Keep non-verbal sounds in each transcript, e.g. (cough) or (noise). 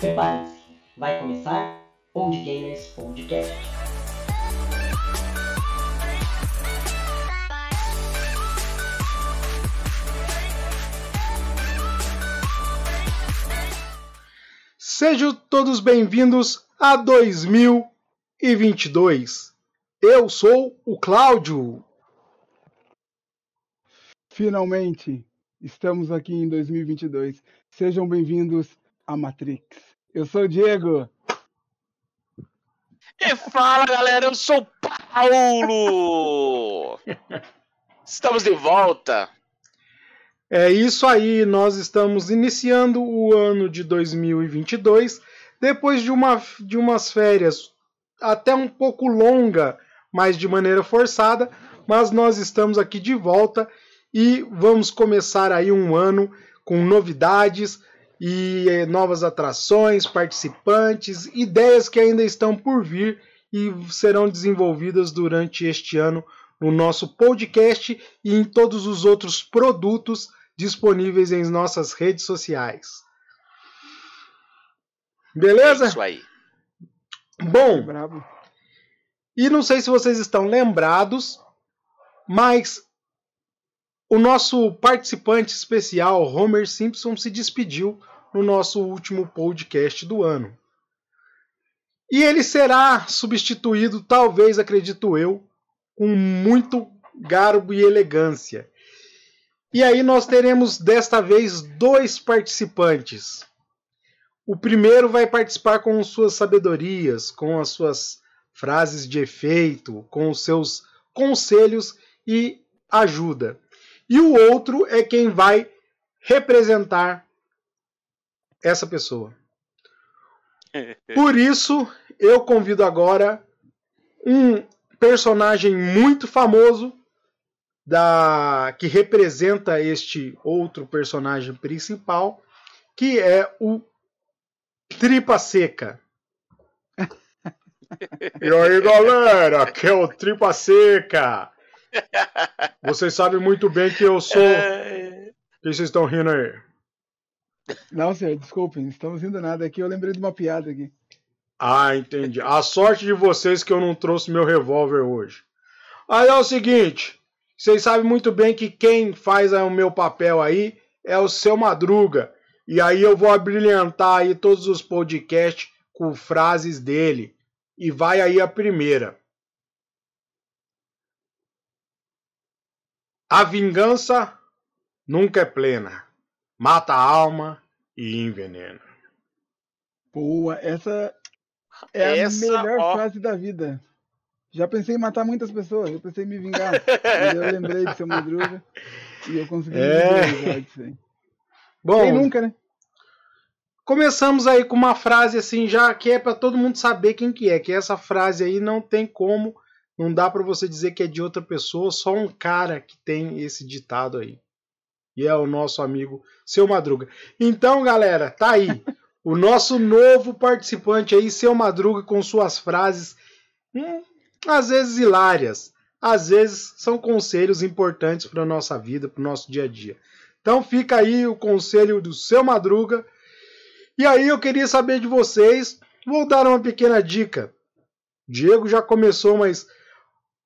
Prepare-se, vai começar Old Gamers Podcast. Sejam todos bem-vindos a 2022. Eu sou o Cláudio. Finalmente, estamos aqui em 2022. Sejam bem-vindos à Matrix. Eu sou o Diego. E fala galera, eu sou o Paulo! Estamos de volta! É isso aí, nós estamos iniciando o ano de 2022 depois de, uma, de umas férias até um pouco longa, mas de maneira forçada, mas nós estamos aqui de volta e vamos começar aí um ano com novidades e eh, novas atrações, participantes, ideias que ainda estão por vir e serão desenvolvidas durante este ano no nosso podcast e em todos os outros produtos disponíveis em nossas redes sociais. Beleza? É isso aí. Bom, Bravo. e não sei se vocês estão lembrados, mas o nosso participante especial, Homer Simpson, se despediu no nosso último podcast do ano. E ele será substituído, talvez, acredito eu, com muito garbo e elegância. E aí nós teremos desta vez dois participantes. O primeiro vai participar com suas sabedorias, com as suas frases de efeito, com os seus conselhos e ajuda. E o outro é quem vai representar essa pessoa. (laughs) Por isso, eu convido agora um personagem muito famoso da que representa este outro personagem principal, que é o Tripa Seca. (laughs) E aí, galera, aqui é o Tripa Seca. Vocês sabem muito bem que eu sou. É, O que vocês estão rindo aí? Não, senhor, desculpem, não estamos indo nada aqui. Eu lembrei de uma piada aqui. Ah, entendi. A sorte de vocês que eu não trouxe meu revólver hoje. Aí é o seguinte, vocês sabem muito bem que quem faz o meu papel aí é o seu Madruga. E aí eu vou abrilhantar aí todos os podcasts com frases dele. E vai aí a primeira. A vingança nunca é plena. Mata a alma e envenena. Boa, essa é Essa, a melhor ó. frase da vida. Já pensei em matar muitas pessoas, eu pensei em me vingar. (laughs) eu lembrei de seu Madruga e eu consegui É. me vingar disso aí. Bom, Quem nunca, né? Começamos aí com uma frase assim, já que é para todo mundo saber quem que é, que essa frase aí não tem como, não dá para você dizer que é de outra pessoa, só um cara que tem esse ditado aí. E é o nosso amigo Seu Madruga. Então, galera, tá aí. O nosso novo participante aí, Seu Madruga, com suas frases, hum, às vezes hilárias, às vezes são conselhos importantes para nossa vida, para o nosso dia a dia. Então fica aí o conselho do Seu Madruga. E aí eu queria saber de vocês, vou dar uma pequena dica. Diego já começou, mas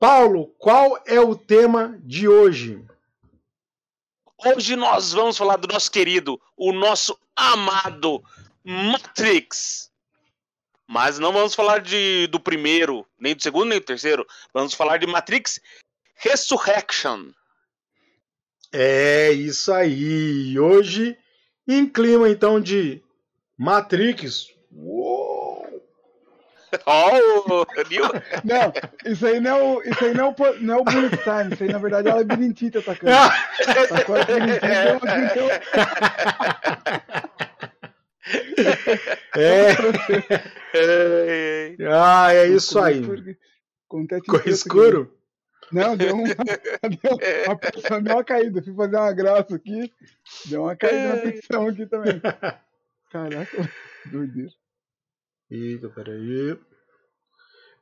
Paulo, qual é o tema de hoje? Hoje nós vamos falar do nosso querido, o nosso amado Matrix. Mas não vamos falar de, do primeiro, nem do segundo, nem do terceiro. Vamos falar de Matrix Resurrection. É isso aí. Hoje, em clima então de Matrix. Uou! (laughs) Oh, viu? Não, isso aí não é o, isso aí não é o, não é o Bullet Time, isso aí na verdade é o labirintita atacando. Atacou (laughs) o labirintita, uma- deu- É, É, ah, é isso aí. Ficou escuro? aqui. Não, deu uma, deu uma pressão, deu uma caída. Fui fazer uma graça aqui, deu uma caída na pressão aqui também. Caraca, doideira. Eita, peraí.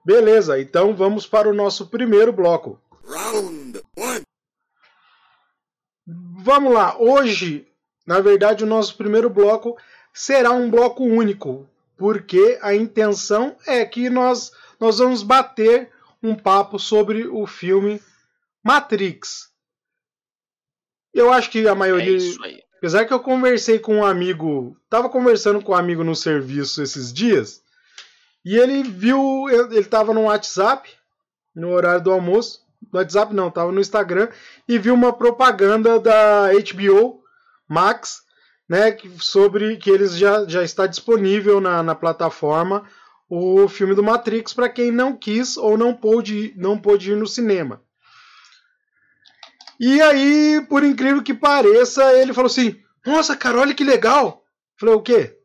Beleza, então vamos para o nosso primeiro bloco. Vamos lá, hoje, na verdade, o nosso primeiro bloco será um bloco único, porque a intenção é que nós, nós vamos bater um papo sobre o filme Matrix. Eu acho que a É maioria. isso aí. Apesar que eu conversei com um amigo, tava conversando com um amigo no serviço esses dias, e ele viu, ele tava no WhatsApp, no horário do almoço, no WhatsApp não, tava no Instagram, e viu uma propaganda da HBO Max, né, sobre que eles já, já está disponível na, na plataforma o filme do Matrix para quem não quis ou não pôde, não pôde ir no cinema. E aí, por incrível que pareça, ele falou assim: Nossa, cara, olha que legal. Eu falei: O quê?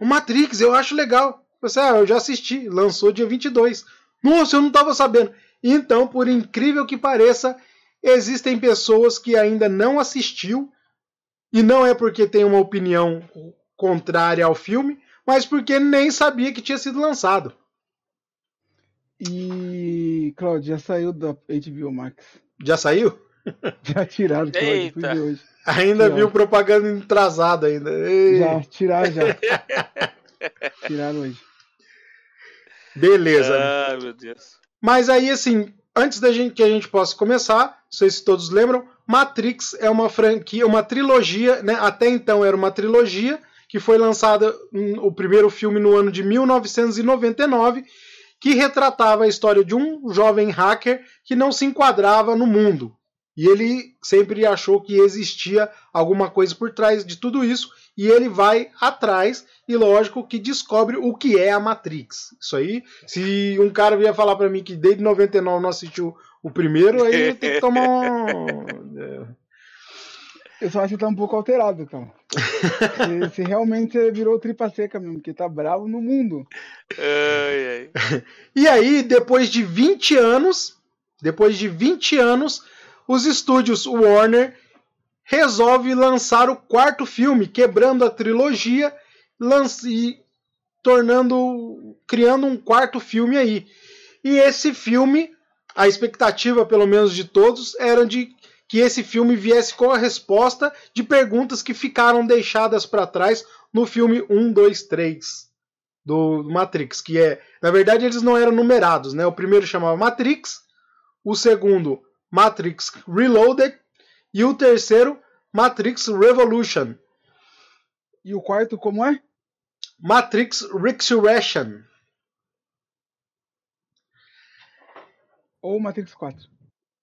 O Matrix, eu acho legal. Eu falei, ah, eu já assisti, lançou dia 22. Nossa, eu não estava sabendo. Então, por incrível que pareça, existem pessoas que ainda não assistiu, e não é porque tem uma opinião contrária ao filme, mas porque nem sabia que tinha sido lançado. E, Claudio, já saiu da HBO Max. Já saiu? (laughs) Já tiraram, Claudio, fui ver hoje. Ainda viu propaganda atrasada ainda. Ei, Já, tiraram já. (laughs) tiraram hoje. Beleza. Ai, meu Deus. Mas aí, assim, antes da gente que a gente possa começar, não sei se todos lembram, Matrix é uma franquia, uma trilogia, né? Até então era uma trilogia que foi lançada hum, o primeiro filme no ano de 1999, que retratava a história de um jovem hacker que não se enquadrava no mundo. E ele sempre achou que existia alguma coisa por trás de tudo isso, e ele vai atrás e lógico que descobre o que é a Matrix. Isso aí, se um cara vier falar pra mim que desde 99 não assistiu o primeiro, aí tem que tomar um... (laughs) Eu só acho que tá um pouco alterado, cara. se, realmente você virou tripa seca mesmo, porque tá bravo no mundo. Ai, ai. (laughs) E aí, depois de 20 anos, depois de 20 anos, os estúdios Warner resolve lançar o quarto filme, quebrando a trilogia e tornando, criando um quarto filme aí. E esse filme, a expectativa, pelo menos de todos, era de que esse filme viesse com a resposta de perguntas que ficaram deixadas para trás no filme 1, 2, 3 do Matrix, que é, na verdade eles não eram numerados, né? O primeiro chamava Matrix, o segundo Matrix Reloaded e o terceiro Matrix Revolution, E o quarto, como é? Matrix Resurrection. Ou Matrix 4.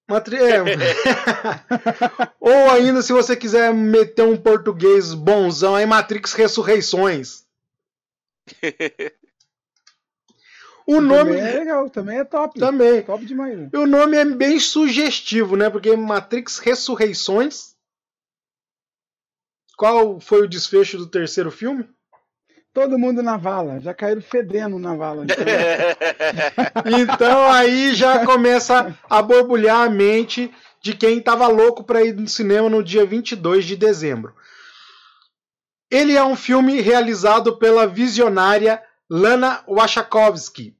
Matri é. (laughs) Ou ainda, se você quiser meter um português bonzão, aí Matrix Ressurreições. (laughs) O nome Também é legal, também é top. também. Top demais. né? O nome é bem sugestivo, né? Porque Matrix Ressurreições. Qual foi o desfecho do terceiro filme? Todo mundo na vala, já caíram fedendo na vala. (laughs) (laughs) Então aí já começa a borbulhar a mente de quem estava louco para ir no cinema no dia 22 de dezembro. Ele é um filme realizado pela visionária Lana Wachowski.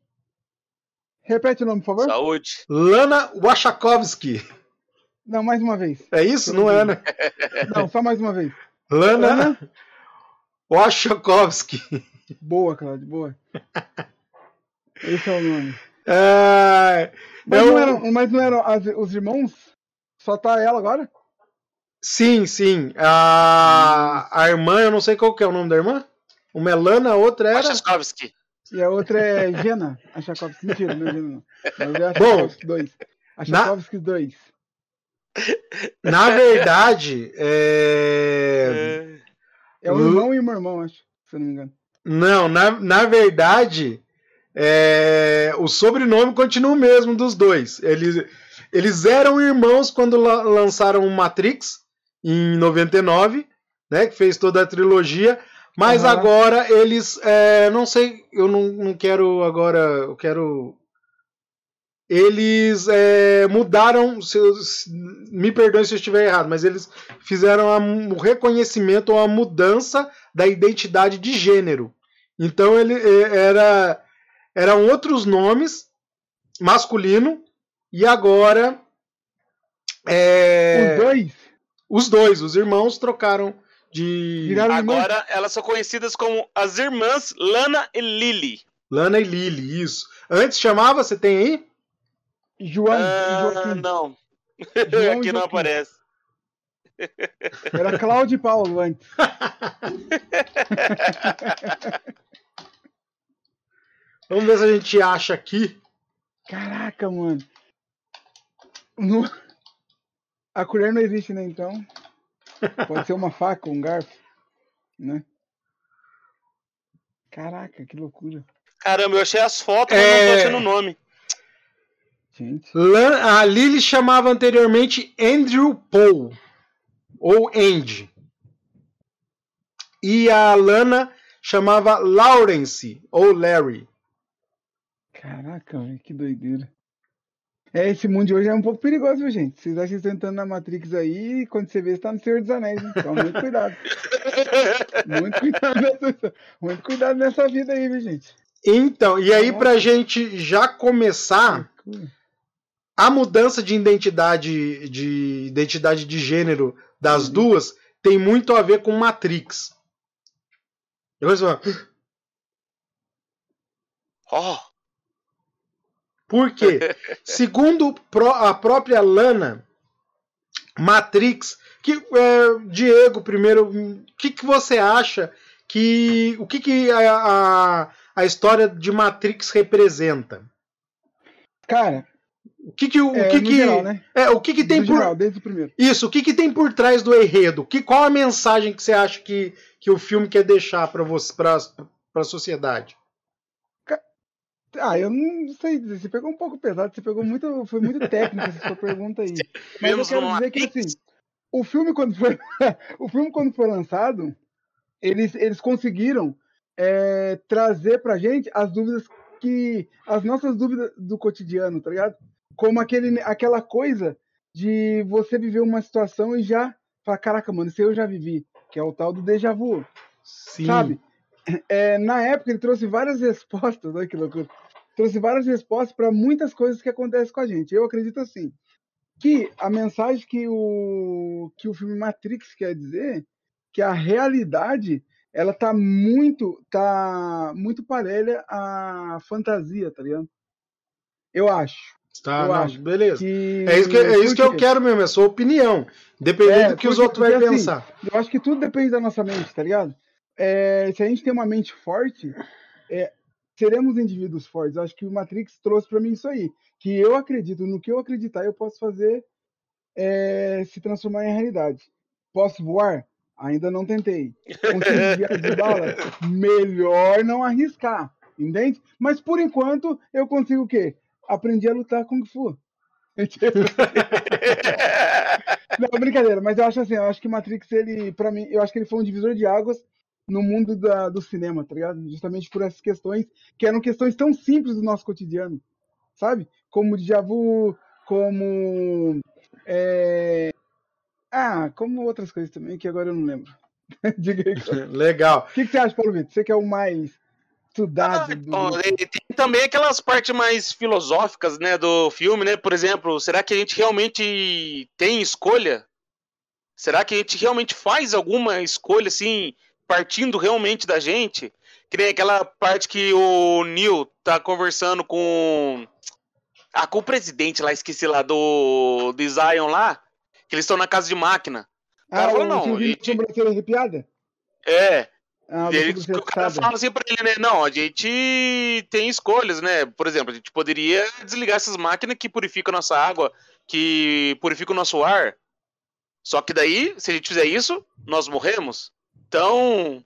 Repete o nome, por favor. Saúde. Lana Wachowski. Não, mais uma vez. É isso? Não é, né? (laughs) Não, só mais uma vez. Lana Wachowski. Boa, Claudio, boa. Esse é o nome. É, Mas, é não eram, mas não eram as- os irmãos? Só tá ela agora? Sim, sim. A, a irmã, eu não sei qual que é o nome da irmã. Uma é Lana, a outra era. Wachowski. E a outra é Jena, a Tchaikovsky. Mentira, não é Jena, não. Mas é a Bom, Tchaikovsky 2. A na- Tchaikovsky 2. Na verdade, é... É um Lu- irmão e uma irmã, acho, se eu não me engano. não, na, na verdade, é, o sobrenome continua o mesmo dos dois. Eles, eles eram irmãos quando la- lançaram o Matrix em 99, né, que fez toda a trilogia. Mas Aham. agora eles, é, não sei, eu não, não quero agora, eu quero eles é, mudaram, se eu- se- me perdoe se eu estiver errado, mas eles fizeram a- o reconhecimento ou a mudança da identidade de gênero. Então ele é, era eram outros nomes masculino e agora é, Os dois? os dois, os irmãos trocaram de Viraram irmãs? Agora elas são conhecidas como as irmãs Lana e Lily. Lana e Lily, isso. Antes chamava, você tem aí? João e Ah, Joaquim. não. João (laughs) Aqui não aparece. Era Cláudio e Paulo antes. (laughs) Vamos ver se a gente acha aqui. Caraca, mano. No- A colher não existe, né? Então. Pode ser uma faca, um garfo. Né? Caraca, que loucura. Caramba, eu achei as fotos, mas É. não tô achando o nome. Gente. Lan- A Lily chamava anteriormente Andrew Paul, ou Andy. E a Lana chamava Lawrence, ou Larry. Caraca, velho, que doideira. É, esse mundo de hoje é um pouco perigoso, viu, gente? Vocês acham que estão entrando na Matrix aí e quando você vê, você tá no Senhor dos Anéis, hein? Então, muito cuidado. (laughs) Muito cuidado nessa, muito cuidado nessa vida aí, viu, gente? Então, e aí pra gente já começar, a mudança de identidade de identidade de gênero das duas tem muito a ver com Matrix. Eu vou falar, Ó, Por quê? (laughs) Segundo a própria Lana, Matrix, que é, Diego, primeiro, o que, que você acha que o que, que a, a, a história de Matrix representa? Cara, O que que o, é, que que geral, né? é o que que tem No por geral, desde o primeiro. isso? O que que tem por trás do enredo? Que qual a mensagem que você acha que, que o filme quer deixar para você para para a sociedade? Ah, eu não sei dizer. Você pegou um pouco pesado, você pegou muito. Foi muito técnico essa sua pergunta aí. (laughs) Mas eu quero dizer que assim, o filme quando foi, (laughs) o filme quando foi lançado, eles, eles conseguiram é, trazer pra gente as dúvidas que. as nossas dúvidas do cotidiano, tá ligado? Como aquele, aquela coisa de você viver uma situação e já falar, caraca, mano, isso eu já vivi, que é o tal do déjà vu, Sim. sabe? É, na época ele trouxe várias respostas, olha que loucura. Trouxe várias respostas para muitas coisas que acontecem com a gente. Eu acredito assim, que a mensagem que o que o filme Matrix quer dizer, que a realidade ela tá muito tá muito parelha à fantasia, tá ligado? Eu acho Tá, eu não, acho beleza. que É isso que, é isso que eu quero mesmo, é a sua opinião. Independente É, do que os outros vão assim, pensar. Eu acho que tudo depende da nossa mente, tá ligado? É, se a gente tem uma mente forte, é, seremos indivíduos fortes. Eu acho que o Matrix trouxe pra mim isso aí. Que eu acredito, no que eu acreditar, eu posso fazer é, se transformar em realidade. Posso voar? Ainda não tentei. Consigo desviar de bala? (laughs) Melhor não arriscar, entende? Mas por enquanto eu consigo o quê? Aprendi a lutar Kung Fu. (laughs) Não, brincadeira, mas eu acho assim, eu acho que Matrix, ele, pra mim, eu acho que ele foi um divisor de águas no mundo da, do cinema, tá ligado? Justamente por essas questões, que eram questões tão simples do nosso cotidiano, sabe? Como déjà vu, como. é, Ah, como outras coisas também, que agora eu não lembro. (laughs) Diga aí. (laughs) O Legal. que, que você acha, Paulo Vitor? Você que é o mais estudado Ah, do. bom, e tem também aquelas partes mais filosóficas, né, do filme, né? Por exemplo, será que a gente realmente tem escolha? Será que a gente realmente faz alguma escolha, assim, partindo realmente da gente? Que nem aquela parte que o Neil tá conversando com. Ah, com o presidente lá, esqueci lá, do, do Zion lá, que eles estão na casa de máquina. Ah, cara falou, o não, gente- sobrancelha arrepiada? É, Ah, o ele, o cara fala assim pra ele, né? Não, a gente tem escolhas, né? Por exemplo, a gente poderia desligar essas máquinas que purificam nossa água, que purificam o nosso ar. Só que daí, se a gente fizer isso, nós morremos. Então,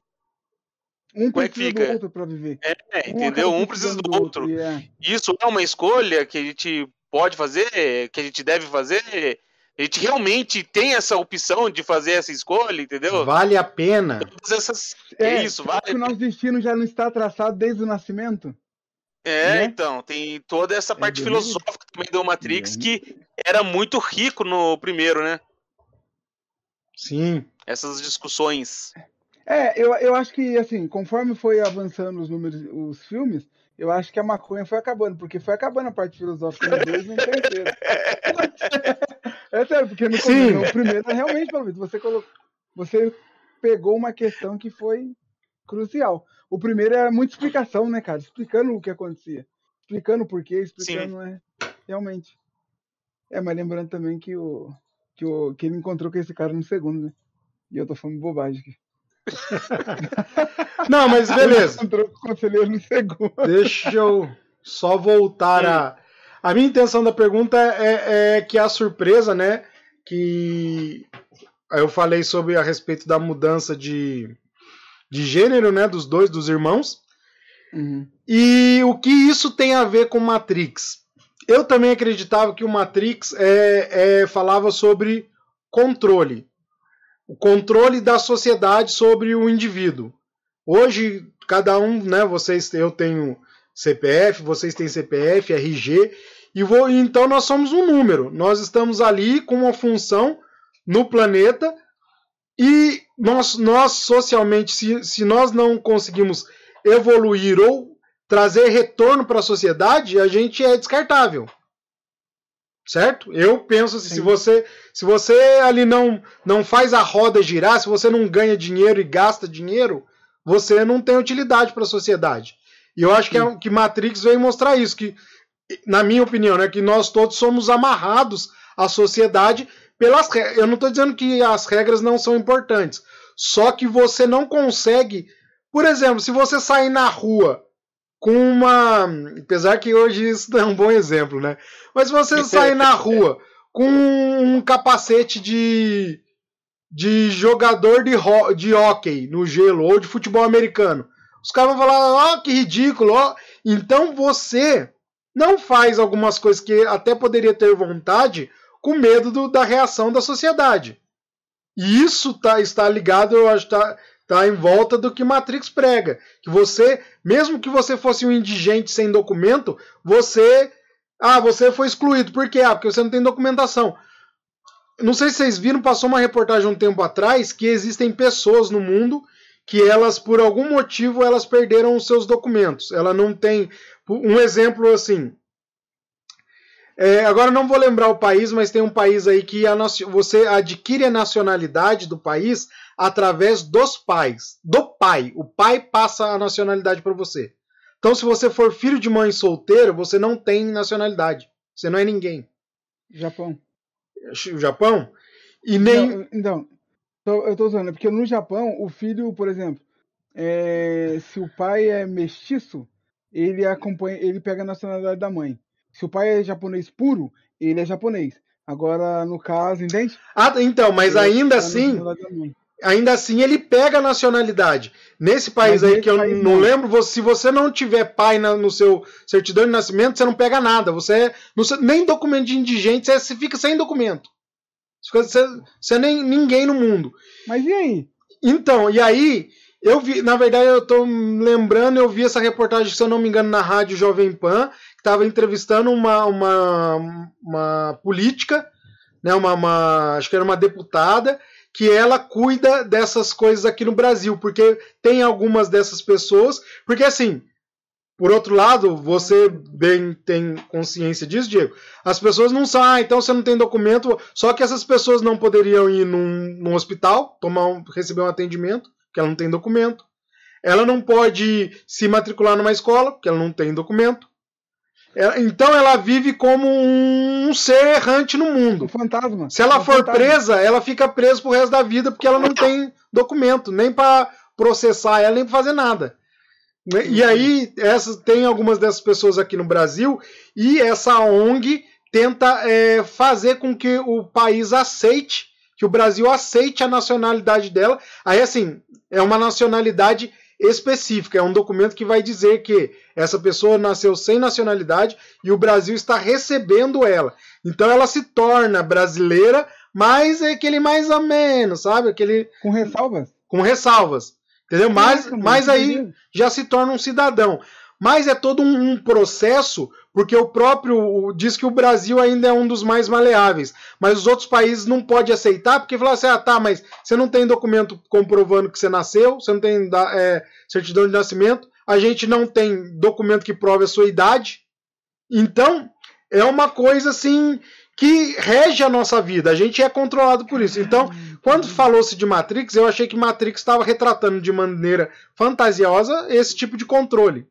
Um como é que precisa fica? do outro pra viver. é, Um entendeu? acaba Um precisa do outro. e é. Isso é uma escolha que a gente pode fazer, que a gente deve fazer. A gente realmente tem essa opção de fazer essa escolha, entendeu? Vale a pena. Todas essas. É, É isso, vale. o nosso destino já não está traçado desde o nascimento? É, né? então, tem toda essa parte bem filosófica também do Matrix Bem. que era muito rico no primeiro, né? Sim. Essas discussões. É, eu, eu acho que, assim, conforme foi avançando os números, os filmes, eu acho que a maconha foi acabando, porque foi acabando a parte filosófica no dois e no terceiro. (laughs) É sério, porque no, começo, no primeiro, realmente, pelo menos, você colocou. Você pegou uma questão que foi crucial. O primeiro era muita explicação, né, cara? Explicando o que acontecia. Explicando o porquê, explicando, né? Realmente. É, mas lembrando também que o, que o que ele encontrou com esse cara no segundo, né? E eu tô falando bobagem aqui. Não, mas (laughs) beleza. Encontrou com o conselheiro no segundo. Deixa eu só voltar a. A minha intenção da pergunta é, é que a surpresa, né? Que eu falei sobre a respeito da mudança de, de gênero, né? Dos dois, dos irmãos. Uhum. E o que isso tem a ver com Matrix? Eu também acreditava que o Matrix é, é, falava sobre controle. O controle da sociedade sobre o indivíduo. Hoje, cada um, né? Vocês, eu tenho CPF, vocês têm CPF, RG, e vou, então nós somos um número. Nós estamos ali com uma função no planeta e nós, nós socialmente, se, se nós não conseguimos evoluir ou trazer retorno para a sociedade, a gente é descartável. Certo? Eu penso assim, se você se você ali não não faz a roda girar, se você não ganha dinheiro e gasta dinheiro, você não tem utilidade para a sociedade. E eu acho que, é, que Matrix veio mostrar isso, que na minha opinião, né, que nós todos somos amarrados à sociedade pelas regras. Eu não estou dizendo que as regras não são importantes, só que você não consegue, por exemplo, se você sair na rua com uma. Apesar que hoje isso não é um bom exemplo, né? Mas se você (laughs) sair na rua com um capacete de, de jogador de, ho de hockey no gelo ou de futebol americano, os caras vão falar: ó, oh, que ridículo, ó. Então você não faz algumas coisas que até poderia ter vontade com medo do, da reação da sociedade. E isso tá, está ligado, eu acho, tá, tá em volta do que Matrix prega. Que você, mesmo que você fosse um indigente sem documento, você. Ah, você foi excluído. Por quê? Ah, porque você não tem documentação. Não sei se vocês viram, passou uma reportagem um tempo atrás que existem pessoas no mundo que elas, por algum motivo, elas perderam os seus documentos. Ela não tem. Um exemplo assim. É, agora não vou lembrar o país, mas tem um país aí que a, você adquire a nacionalidade do país através dos pais. Do pai. O pai passa a nacionalidade para você. Então, se você for filho de mãe solteira, você não tem nacionalidade. Você não é ninguém. Japão. O Japão? E nem. Não, então, eu estou usando, porque no Japão, o filho, por exemplo, é, se o pai é mestiço, ele acompanha, ele pega a nacionalidade da mãe. Se o pai é japonês puro, ele é japonês. Agora, no caso, entende? Ah, então, mas ele ainda assim, ainda assim ele pega a nacionalidade. Nesse país mas aí que eu país não, lembro, se você não tiver pai na, no seu certidão de nascimento, você não pega nada. Você, nem documento de indigente, você fica sem documento. Você, você é nem ninguém no mundo. Mas e aí? Então, e aí, eu vi, na verdade, eu tô lembrando, eu vi essa reportagem, se eu não me engano, na rádio Jovem Pan, estava entrevistando uma, uma, uma política, né, uma, uma, acho que era uma deputada, que ela cuida dessas coisas aqui no Brasil, porque tem algumas dessas pessoas, porque assim, por outro lado, você bem tem consciência disso, Diego. As pessoas não sabem, ah, então você não tem documento, só que essas pessoas não poderiam ir num, num hospital, tomar um, receber um atendimento, porque ela não tem documento. Ela não pode se matricular numa escola, porque ela não tem documento. É, então ela vive como um ser errante no mundo. Um fantasma. Se ela um for fantasma. presa, ela fica presa pro resto da vida porque ela não tem documento, nem para processar ela, nem para fazer nada. E aí, essas, tem algumas dessas pessoas aqui no Brasil, e essa ONG tenta é, fazer com que o país aceite, que o Brasil aceite a nacionalidade dela. Aí, assim, é uma nacionalidade específica. É um documento que vai dizer que essa pessoa nasceu sem nacionalidade e o Brasil está recebendo ela. Então ela se torna brasileira, mas é aquele mais ou menos, sabe? Aquele com ressalvas. Com ressalvas. Entendeu? Mas, mas aí já se torna um cidadão. Mas é todo um, um processo, porque o próprio diz que o Brasil ainda é um dos mais maleáveis. Mas os outros países não podem aceitar, porque falam assim: ah, tá, mas você não tem documento comprovando que você nasceu, você não tem é, certidão de nascimento, a gente não tem documento que prove a sua idade. Então, é uma coisa assim que rege a nossa vida. A gente é controlado por isso. Então, Quando falou-se de Matrix, eu achei que Matrix estava retratando de maneira fantasiosa esse tipo de controle.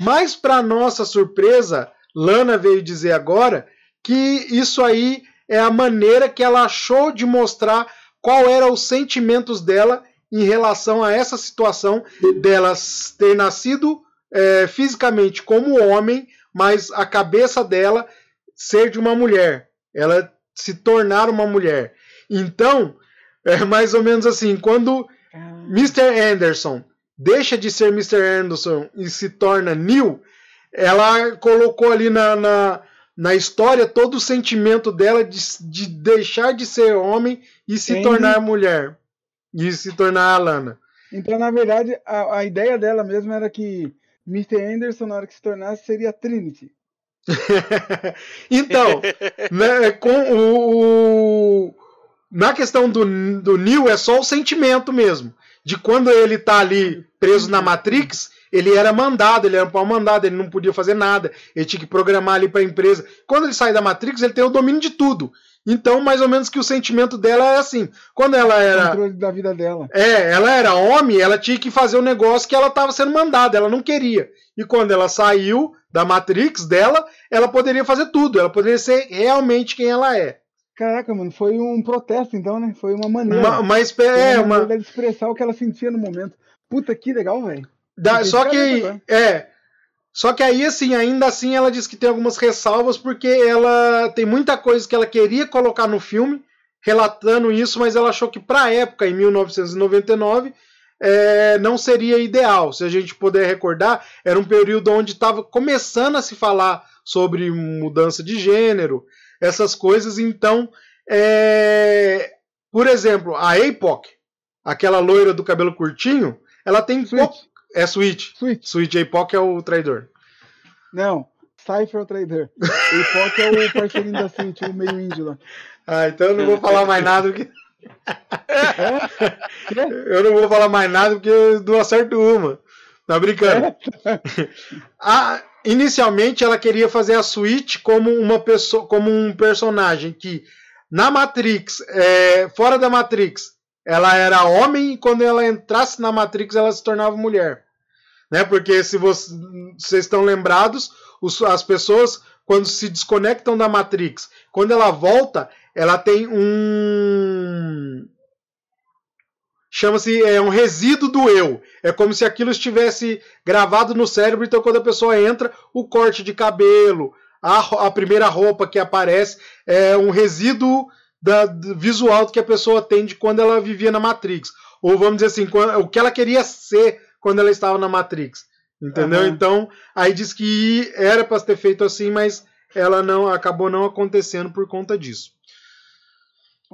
Mas, para nossa surpresa, Lana veio dizer agora que isso aí é a maneira que ela achou de mostrar qual eram os sentimentos dela em relação a essa situação dela ter nascido é, fisicamente como homem, mas a cabeça dela ser de uma mulher, ela se tornar uma mulher. Então, é mais ou menos assim, quando Mr. Anderson deixa de ser Mr. Anderson e se torna Neil, ela colocou ali na, na, na história todo o sentimento dela de, de deixar de ser homem e se tornar mulher. E se tornar Alana. Então, na verdade, a, a ideia dela mesmo era que Mr. Anderson, na hora que se tornasse, seria Trinity. (laughs) então, né, com o, o- na questão do, do Neo é só o sentimento mesmo. De quando ele tá ali preso na Matrix, ele era mandado, ele era um pau mandado, ele não podia fazer nada, ele tinha que programar ali para a empresa. Quando ele sai da Matrix, ele tem o domínio de tudo. Então, mais ou menos que o sentimento dela é assim. Quando ela era Controle da vida dela. é, ela era homem, ela tinha que fazer o negócio que ela estava sendo mandada, ela não queria. E quando ela saiu da Matrix dela, ela poderia fazer tudo, ela poderia ser realmente quem ela é. Caraca, mano, foi um protesto, então, né? Foi uma maneira. Uma, uma é, uma uma, maneira de expressar o que ela sentia no momento. Puta, que legal, velho. só que agora. é, só que aí assim, ainda assim ela diz que tem algumas ressalvas porque ela tem muita coisa que ela queria colocar no filme relatando isso, mas ela achou que para a época em 1999 é, não seria ideal. Se a gente puder recordar, era um período onde estava começando a se falar sobre mudança de gênero, essas coisas. Então, é, por exemplo, a APOC, aquela loira do cabelo curtinho, ela tem Switch. pouco- é Switch. Switch. Switch APOC é o traidor. Não. Cypher é o traidor. E Pock é o parceirinho da Switch, o meio índio lá. Ah, então eu não vou falar mais nada Quê? (laughs) eu não vou falar mais nada porque eu não acerto uma. Tá brincando? A- inicialmente ela queria fazer a Switch como uma pessoa, como um personagem que na Matrix, é, fora da Matrix, ela era homem e quando ela entrasse na Matrix ela se tornava mulher, né? Porque se você- vocês estão lembrados, os- as pessoas quando se desconectam da Matrix, quando ela volta, ela tem um chama-se é um resíduo do eu. É como se aquilo estivesse gravado no cérebro. Então, quando a pessoa entra, o corte de cabelo, a, a primeira roupa que aparece é um resíduo da, visual que a pessoa tem de quando ela vivia na Matrix. Ou vamos dizer assim, quan- o que ela queria ser quando ela estava na Matrix. Entendeu? Aham. Então, aí diz que era para ter feito assim, mas ela não acabou não acontecendo por conta disso.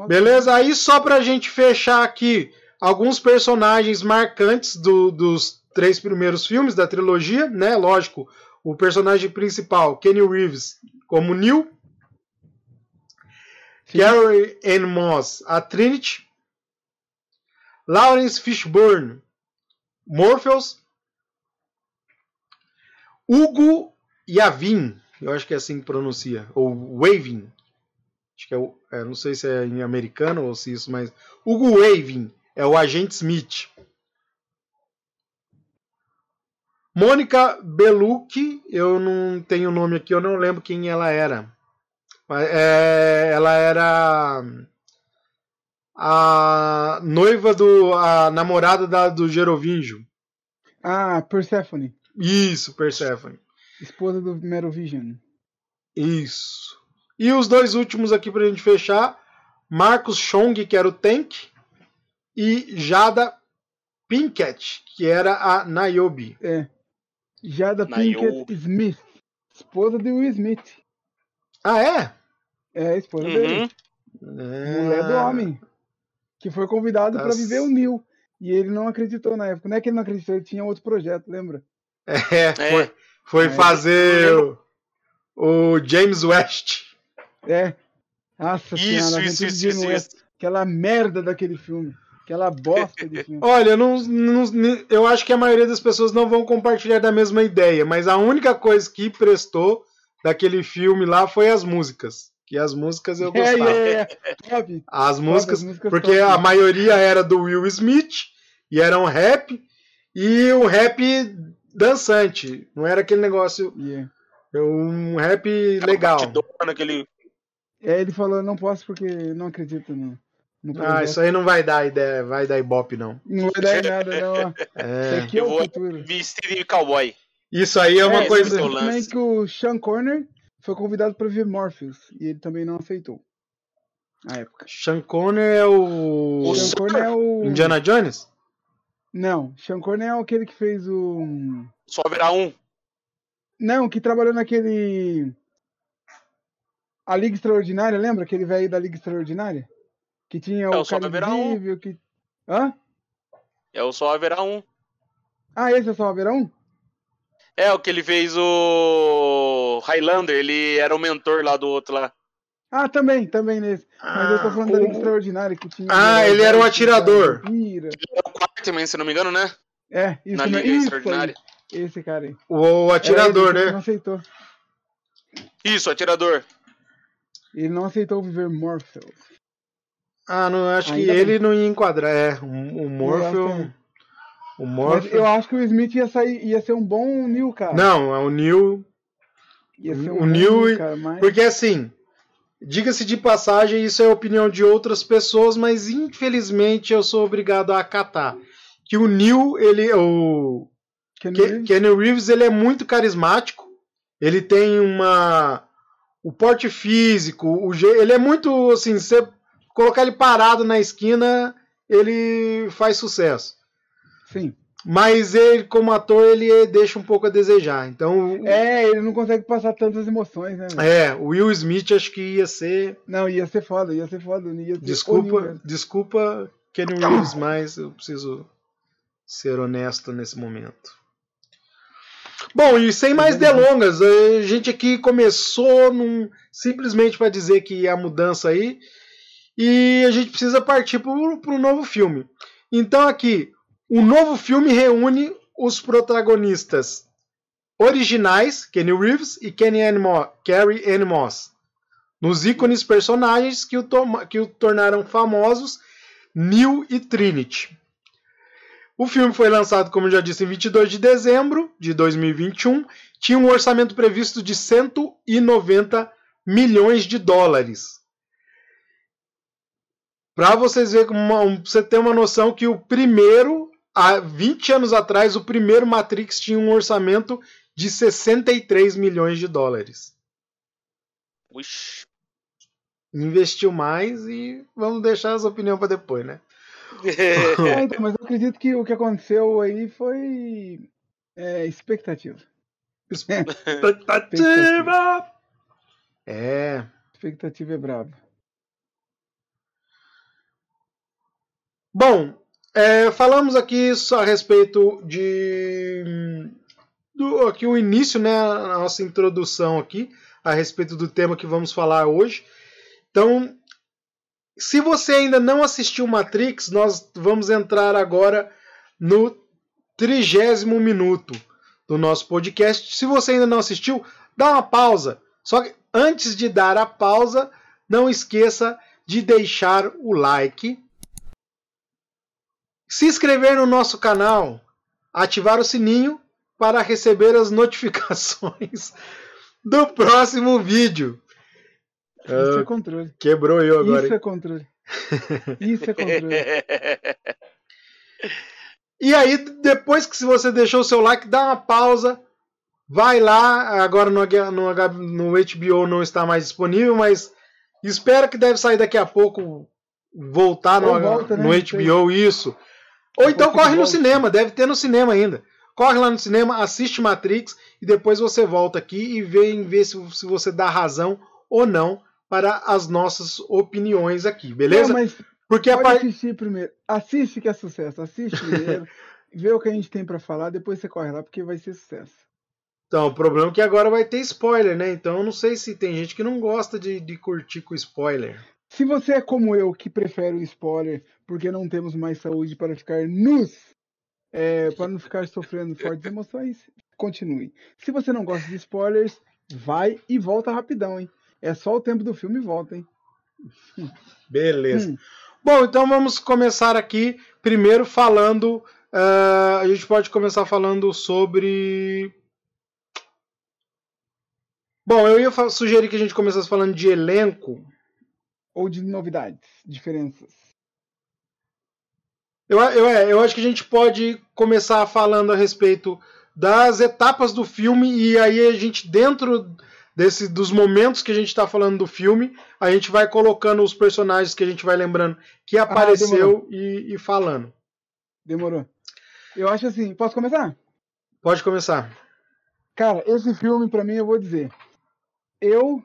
Beleza? Aí só pra gente fechar aqui alguns personagens marcantes do- dos três primeiros filmes da trilogia, né? Lógico, o personagem principal, Kenny Reeves, como Neil, Sim. Carrie Ann Moss, a Trinity, Lawrence Fishburne, Morpheus, Hugo Yavin, eu acho que é assim que pronuncia, ou Wavin, acho que é, é, não sei se é em americano ou se isso, mas Hugo Wavin é o agente Smith. Mônica Bellucci, eu não tenho o nome aqui, eu não lembro quem ela era. Mas, é, ela era a noiva do. a namorada da, do Gerovingio. Ah, Persephone, Isso, Persephone. esposa do Merovision. Isso. E os dois últimos aqui pra gente fechar: Marcos Chong, que era o Tank, e Jada Pinkett, que era a Niobe. É. Jada. Pinkett Smith, esposa de Will Smith. Ah, é? É, a esposa dele. Uhum. Mulher do homem. Que foi convidado Tá para viver o Neil. E ele não acreditou na época. Não é que ele não acreditou, ele tinha outro projeto, lembra? É, É. foi, foi É. fazer o, o James West. É. Nossa Isso, senhora, isso, isso, isso, isso. Aquela merda daquele filme. Aquela bosta de (laughs) filme. Olha, eu não, não- eu acho que a maioria das pessoas não vão compartilhar da mesma ideia, mas a única coisa que prestou daquele filme lá foi as músicas. Que as músicas eu (laughs) É, gostava. é, é. As músicas, as músicas porque top. a maioria era do Will Smith e era um rap e um rap dançante. Não era aquele negócio, Yeah. um rap legal. Batidona, aquele... É, ele falou, não posso porque não acredito no, no Ah, projeto. isso aí não vai dar ideia, vai dar ibope não. Não vai dar em nada, não. ó. (laughs) Isso É. aqui é Eu o vou futuro. vestido de cowboy. Isso aí é uma É, coisa. o também que o Sean Corner foi convidado para ver Morpheus e ele também não aceitou. Na época. Sean Connery é o. O Sean Corner é o. Indiana Jones? Não, Sean Corner é aquele que fez o. Só haverá um. Não, que trabalhou naquele. A Liga Extraordinária, lembra? Aquele velho da Liga Extraordinária? Que tinha É, o o Só cara Haverá Um. que. Hã? É o Só haverá um. Ah, esse é só haverá um? É, o que ele fez o Highlander, ele era o mentor lá do outro lá. Ah, também, também nesse. Mas eu tô falando da Liga o- Extraordinária que tinha. Ah, o ele era um atirador. Ele era o quarto também, se não me engano, né? É, isso, Na né? Liga isso Extraordinária. aí. Esse cara aí. O atirador, ele né? Não aceitou. Isso, atirador. Ele não aceitou viver Morpheus. Ah, não, acho que Ainda bem. ele não ia enquadrar. É, o, o Morpheus. O Mas Morpheus. eu acho que o Smith ia sair, ia ser um bom Neil, cara. Não, é o Neil. Ia ser o um bom Neil- cara, mas... Porque assim, diga-se de passagem, isso é a opinião de outras pessoas, mas infelizmente eu sou obrigado a acatar. Que o Neil, ele. O Keanu Ke- Reeves, Reeves, ele é muito carismático. Ele tem uma. O porte físico, o je... ele é muito assim, você colocar ele parado na esquina, ele faz sucesso. Sim. Mas ele, como ator, ele deixa um pouco a desejar. Então, É, ele não consegue passar tantas emoções, né? é, o Will Smith acho que ia ser. Não, ia ser foda, ia ser foda. Ia ser Desculpa, mesmo. desculpa, Kenny Reeves, mas eu preciso ser honesto nesse momento. Bom, e sem mais delongas, a gente aqui começou num, simplesmente para dizer que a mudança aí e a gente precisa partir para o novo filme. Então aqui, o novo filme reúne os protagonistas originais, Kenny Reeves e Kenny Ann Mo- Carrie Ann Moss, nos ícones personagens que o, que o tornaram famosos, Neil e Trinity. O filme foi lançado, como já disse, em 22 de dezembro de 2021. Tinha um orçamento previsto de 190 milhões de dólares. Para vocês verem, você ter uma noção que o primeiro, há 20 anos atrás, o primeiro Matrix tinha um orçamento de 63 milhões de dólares. Ixi. Investiu mais e vamos deixar as opiniões para depois, né? (laughs) É, então, mas eu acredito que o que aconteceu aí foi é, expectativa. Expectativa! (laughs) É. Expectativa é brava. Bom, é, falamos aqui a respeito de do, aqui o início, né, a nossa introdução aqui a respeito do tema que vamos falar hoje. Então, se você ainda não assistiu Matrix, nós vamos entrar agora no trigésimo minuto do nosso podcast. Se você ainda não assistiu, dá uma pausa. Só que antes de dar a pausa, não esqueça de deixar o like se inscrever no nosso canal, ativar o sininho para receber as (laughs) notificações do próximo vídeo. Isso Ah, é controle. quebrou eu agora. Isso é controle. Isso é controle. (laughs) E aí, depois que você deixou o seu like, dá uma pausa. Vai lá, agora no, no, no HBO não está mais disponível, mas espera que deve sair daqui a pouco, voltar no, volta, né? no HBO, isso. Ou então corre no cinema, deve ter no cinema ainda. Corre lá no cinema, assiste Matrix e depois você volta aqui e vê, vê se, se você dá razão ou não para as nossas opiniões aqui, beleza? Não, mas Porque a pode parte. assistir primeiro. Assiste que é sucesso. Assiste (laughs) primeiro. vê o que a gente tem pra falar, depois você corre lá, porque vai ser sucesso. Então, o problema é que agora vai ter spoiler, né? Então eu não sei se tem gente que não gosta de, de curtir com spoiler. Se você é como eu, que prefere o spoiler, porque não temos mais saúde para ficar nus, é, para não ficar sofrendo (laughs) fortes emoções, continue. Se você não gosta de spoilers, vai e volta rapidão, hein? É só o tempo do filme e volta, hein? (laughs) Beleza. Hum. Bom, então vamos começar aqui primeiro falando. ah, a gente pode começar falando sobre. Bom, eu ia sugerir que a gente começasse falando de elenco. Ou de novidades, diferenças. Eu, eu, é, eu acho que a gente pode começar falando a respeito das etapas do filme e aí a gente, dentro desse, dos momentos que a gente está falando do filme, a gente vai colocando os personagens que a gente vai lembrando que apareceu e, e falando. Demorou. Eu acho assim, posso começar? Pode começar. Cara, esse filme, pra mim, eu vou dizer. Eu,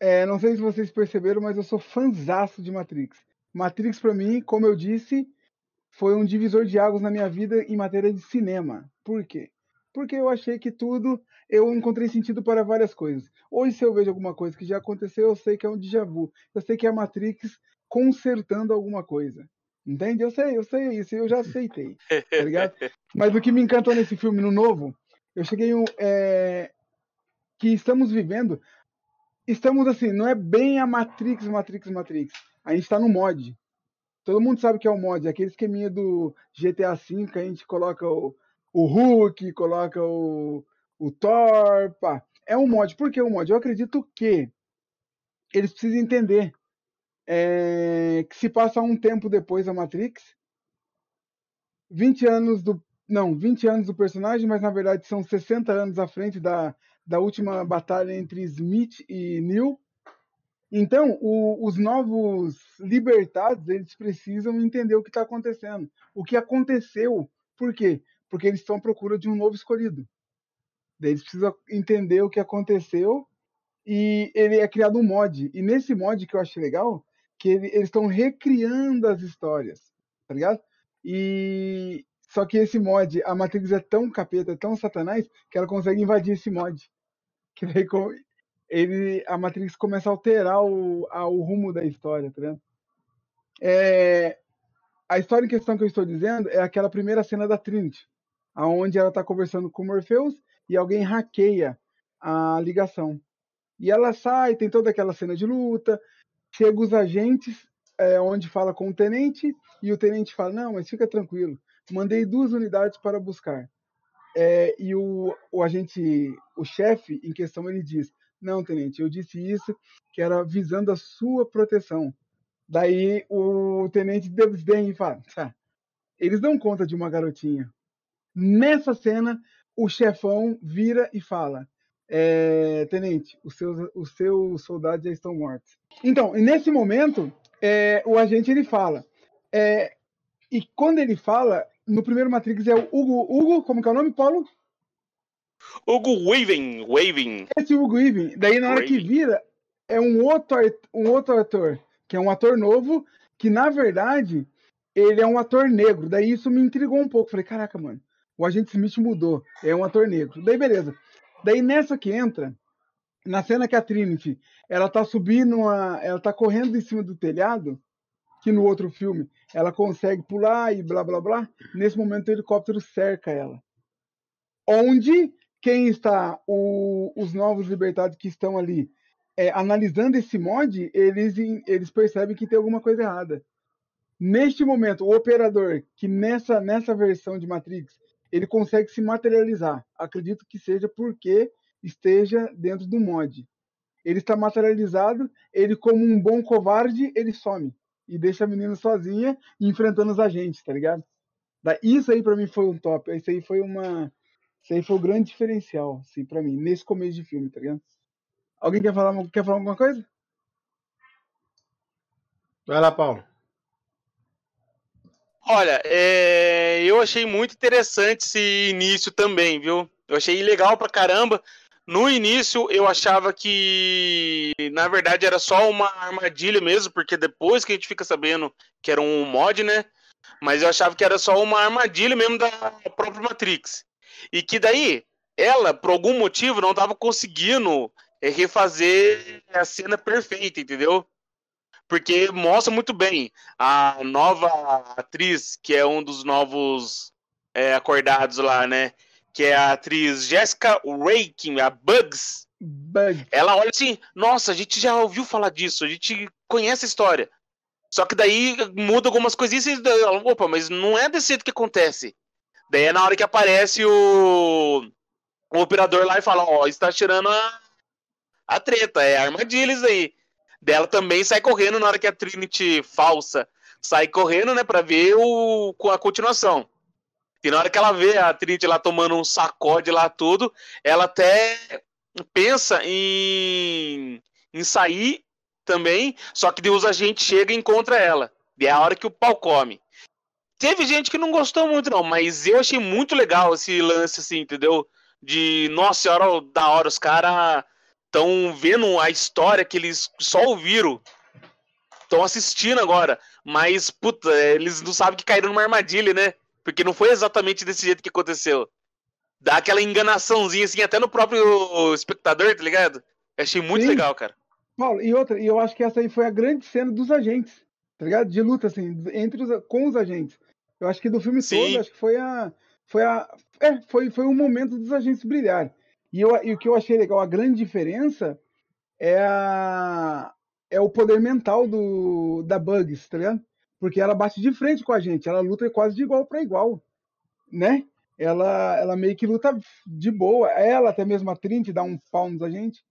é, não sei se vocês perceberam, mas eu sou fanzaço de Matrix. Matrix, pra mim, como eu disse, foi um divisor de águas na minha vida em matéria de cinema. Por quê? Porque eu achei que tudo, eu encontrei sentido para várias coisas. Hoje, se eu vejo alguma coisa que já aconteceu, eu sei que é um déjà vu. Eu sei que é a Matrix consertando alguma coisa. Entende? Eu sei, eu sei isso, eu já aceitei. Tá ligado? (laughs) Mas o que me encantou nesse filme, no novo, eu cheguei um, é, que estamos vivendo, estamos assim, não é bem a Matrix, Matrix, Matrix. A gente tá no mod. Todo mundo sabe que é o mod, aquele esqueminha do GTA V que a gente coloca o, o Hulk, coloca o, o Thor, pá. É um mod. Por que um mod? Eu acredito que eles precisam entender é, que se passa um tempo depois da Matrix, 20 anos do. Não, 20 anos do personagem, mas na verdade são 60 anos à frente da, da última batalha entre Smith e Neo. Então, o- os novos libertados, eles precisam entender o que está acontecendo. O que aconteceu. Por quê? Porque eles estão à procura de um novo escolhido. Eles precisam entender o que aconteceu e ele é criado um mod. E nesse mod que eu achei legal, que ele- eles estão recriando as histórias, tá ligado? E só que esse mod, a Matrix é tão capeta, é tão satanás, que ela consegue invadir esse mod. (laughs) Que daí ele, a Matrix começa a alterar o, a- o rumo da história, tá ligado? É, a história em questão que eu estou dizendo é aquela primeira cena da Trinity, aonde ela está conversando com o Morpheus e alguém hackeia a ligação. E ela sai, tem toda aquela cena de luta, chega os agentes, é, onde fala com o tenente, e o tenente fala, não, mas fica tranquilo, mandei duas unidades para buscar. É, e o, o agente, o chefe em questão, ele diz, não, tenente, eu disse isso, que era visando a sua proteção. Daí o tenente desdém e fala, tá, eles dão conta de uma garotinha. Nessa cena, o chefão vira e fala, é, tenente, os seus, os seus soldados já estão mortos. Então, nesse momento, é, o agente ele fala, é, e quando ele fala, no primeiro Matrix é o Hugo, Hugo, como que é o nome, Paulo? Hugo Weaving, Waving. Esse Hugo Weaving. Daí na hora que vira, é um outro, um outro ator, que é um ator novo, que na verdade, ele é um ator negro. Daí isso me intrigou um pouco. Falei, caraca, mano, o agente Smith mudou, é um ator negro. Daí beleza. Daí nessa que entra, na cena que a Trinity, ela tá subindo, uma, ela tá correndo em cima do telhado, que no outro filme ela consegue pular e blá blá blá. Nesse momento o helicóptero cerca ela. Onde quem está, o- os novos libertados que estão ali é, analisando esse mod, eles, eles percebem que tem alguma coisa errada. Neste momento, o operador, que nessa, nessa versão de Matrix, ele consegue se materializar. Acredito que seja porque esteja dentro do mod. Ele está materializado, ele como um bom covarde, ele some. E deixa a menina sozinha enfrentando os agentes, tá ligado? Da- Isso aí pra mim foi um top. Isso aí foi uma. Isso aí foi o grande diferencial, assim, pra mim, nesse começo de filme, tá ligado? Alguém quer falar, quer falar alguma coisa? Vai lá, Paulo. Olha, é, eu achei muito interessante esse início também, viu? Eu achei legal pra caramba. No início eu achava que, na verdade, era só uma armadilha mesmo, porque depois que a gente fica sabendo que era um mod, né? Mas eu achava que era só uma armadilha mesmo da própria Matrix. E que daí ela, por algum motivo, não tava conseguindo é, refazer a cena perfeita, entendeu? Porque mostra muito bem a nova atriz, que é um dos novos é, acordados lá, né? Que é a atriz Jessica Rakin, a Bugs. Bug. Ela olha assim, nossa, a gente já ouviu falar disso, a gente conhece a história. Só que daí muda algumas coisinhas e ela, opa, mas não é desse jeito que acontece. Daí é na hora que aparece o, o operador lá e fala, ó, está tirando a, a treta, é armadilha isso aí. Dela também sai correndo na hora que a Trinity falsa sai correndo, né, pra ver o, com a continuação. E na hora que ela vê a Trinity lá tomando um sacode lá tudo, ela até pensa em, em sair também, só que Deus a gente chega e encontra ela. E é a hora que o pau come. Teve gente que não gostou muito, não, mas eu achei muito legal esse lance, assim, entendeu? De, nossa senhora, da hora, os caras estão vendo a história que eles só ouviram. Estão assistindo agora. Mas, puta, eles não sabem que caíram numa armadilha, né? Porque não foi exatamente desse jeito que aconteceu. Dá aquela enganaçãozinha, assim, até no próprio espectador, tá ligado? Eu achei muito Sim. legal, cara. Paulo, e outra, e eu acho que essa aí foi a grande cena dos agentes, tá ligado? De luta, assim, entre os, com os agentes. Eu acho que do filme Sim. todo, acho que foi a. Foi a. É, foi, foi o momento dos agentes brilharem. E, eu, e o que eu achei legal, a grande diferença é a. É o poder mental do, da Bugs, tá ligado? Porque ela bate de frente com a gente, ela luta quase de igual para igual, né? Ela, ela meio que luta de boa. Ela, até mesmo a Trinity, dá um pau nos agentes.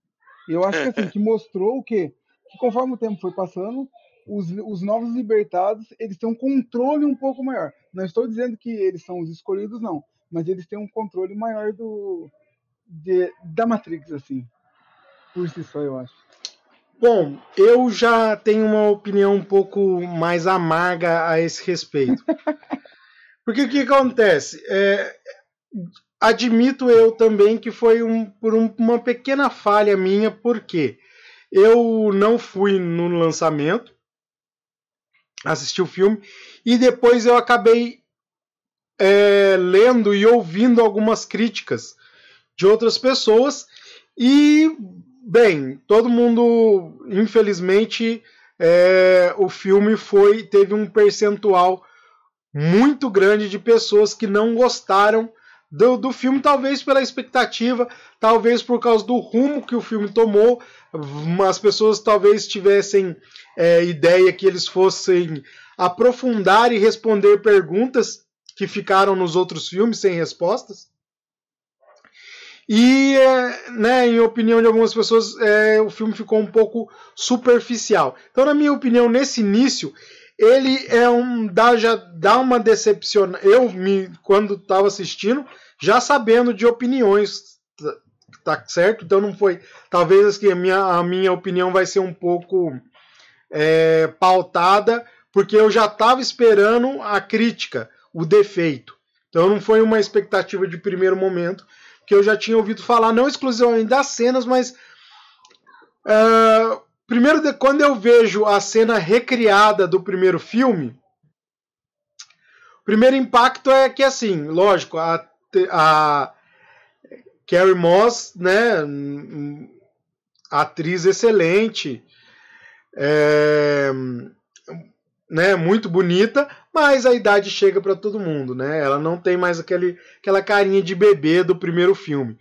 E eu acho que assim, (laughs) que mostrou o quê? Que conforme o tempo foi passando, os, os novos libertados, eles têm um controle um pouco maior. Não estou dizendo que eles são os escolhidos, não. Mas eles têm um controle maior do, de, da Matrix, assim. Por si só, eu acho. Bom, eu já tenho uma opinião um pouco mais amarga a esse respeito. Porque o que acontece? É, admito eu também que foi um, por um- uma pequena falha minha, porque eu não fui no lançamento, assisti o filme, e depois eu acabei é, lendo e ouvindo algumas críticas de outras pessoas, e, bem, todo mundo, infelizmente, é, o filme foi teve um percentual muito grande de pessoas que não gostaram do, do filme, talvez pela expectativa, talvez por causa do rumo que o filme tomou. As pessoas talvez tivessem é, ideia que eles fossem aprofundar e responder perguntas que ficaram nos outros filmes sem respostas. E, é, né, em opinião de algumas pessoas, é, o filme ficou um pouco superficial. Então, na minha opinião, nesse início, ele é um dá já dá uma decepciona. Eu me quando estava assistindo, já sabendo de opiniões, tá, tá certo? Então não foi, talvez que a minha a minha opinião vai ser um pouco é, pautada, porque eu já estava esperando a crítica, o defeito. Então não foi uma expectativa de primeiro momento, que eu já tinha ouvido falar, não exclusivamente das cenas, mas ah, primeiro, de- quando eu vejo a cena recriada do primeiro filme, o primeiro impacto é que, assim, lógico, a, a Carrie Moss, né, atriz excelente, é, né, muito bonita, mas a idade chega para todo mundo, né? Ela não tem mais aquele, aquela carinha de bebê do primeiro filme.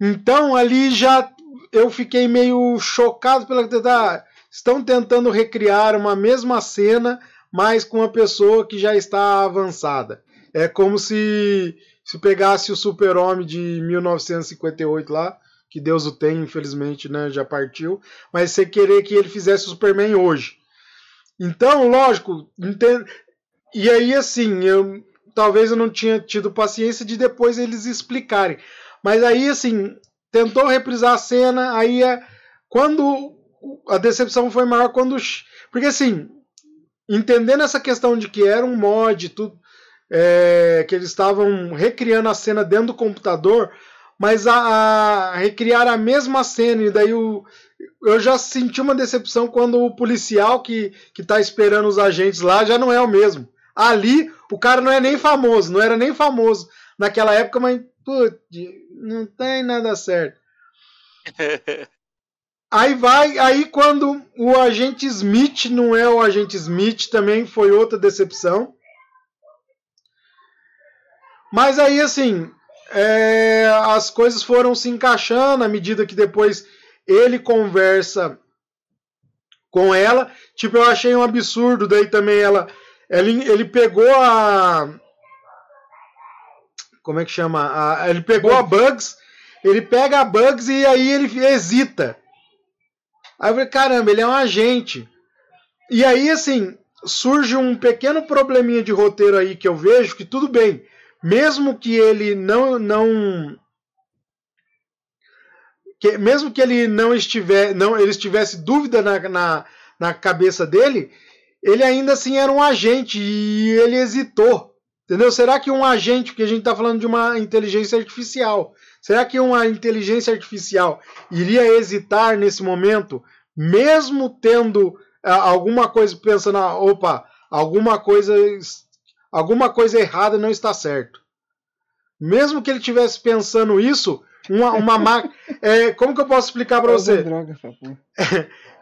Então ali já eu fiquei meio chocado pela ah, estão tentando recriar uma mesma cena, mas com uma pessoa que já está avançada. É como se se pegasse o Super-Homem de 1958 lá, que Deus o tem, infelizmente, né, já partiu, mas você querer que ele fizesse o Superman hoje. Então, lógico, entende... e aí assim, eu talvez eu não tinha tido paciência de depois eles explicarem. Mas aí assim, tentou reprisar a cena, aí é quando a decepção foi maior quando porque assim, entendendo essa questão de que era um mod, tudo é, que eles estavam recriando a cena dentro do computador, mas a, a recriar a mesma cena e daí o eu já senti uma decepção quando o policial que, que tá esperando os agentes lá já não é o mesmo. Ali, o cara não é nem famoso, não era nem famoso naquela época, mas putz, não tem nada certo. (laughs) Aí vai, aí quando o agente Smith não é o agente Smith, também foi outra decepção. Mas aí assim, é, as coisas foram se encaixando à medida que depois ele conversa com ela. Tipo, eu achei um absurdo. Daí também ela. Ele, ele pegou a. Como é que chama? A, ele pegou a Bugs. Ele pega a Bugs e aí ele hesita. Aí eu falei, caramba, ele é um agente. E aí, assim, surge um pequeno probleminha de roteiro aí que eu vejo que tudo bem. Mesmo que ele não. não que, mesmo que ele não estiver, não, ele estivesse dúvida na, na, na cabeça dele, ele ainda assim era um agente e ele hesitou. Entendeu? Será que um agente, porque a gente está falando de uma inteligência artificial, será que uma inteligência artificial iria hesitar nesse momento, mesmo tendo ah, alguma coisa pensando, ah, opa, alguma coisa, alguma coisa errada não está certo? Mesmo que ele tivesse pensando isso, uma, uma máquina. É, como que eu posso explicar para você? Droga, porra.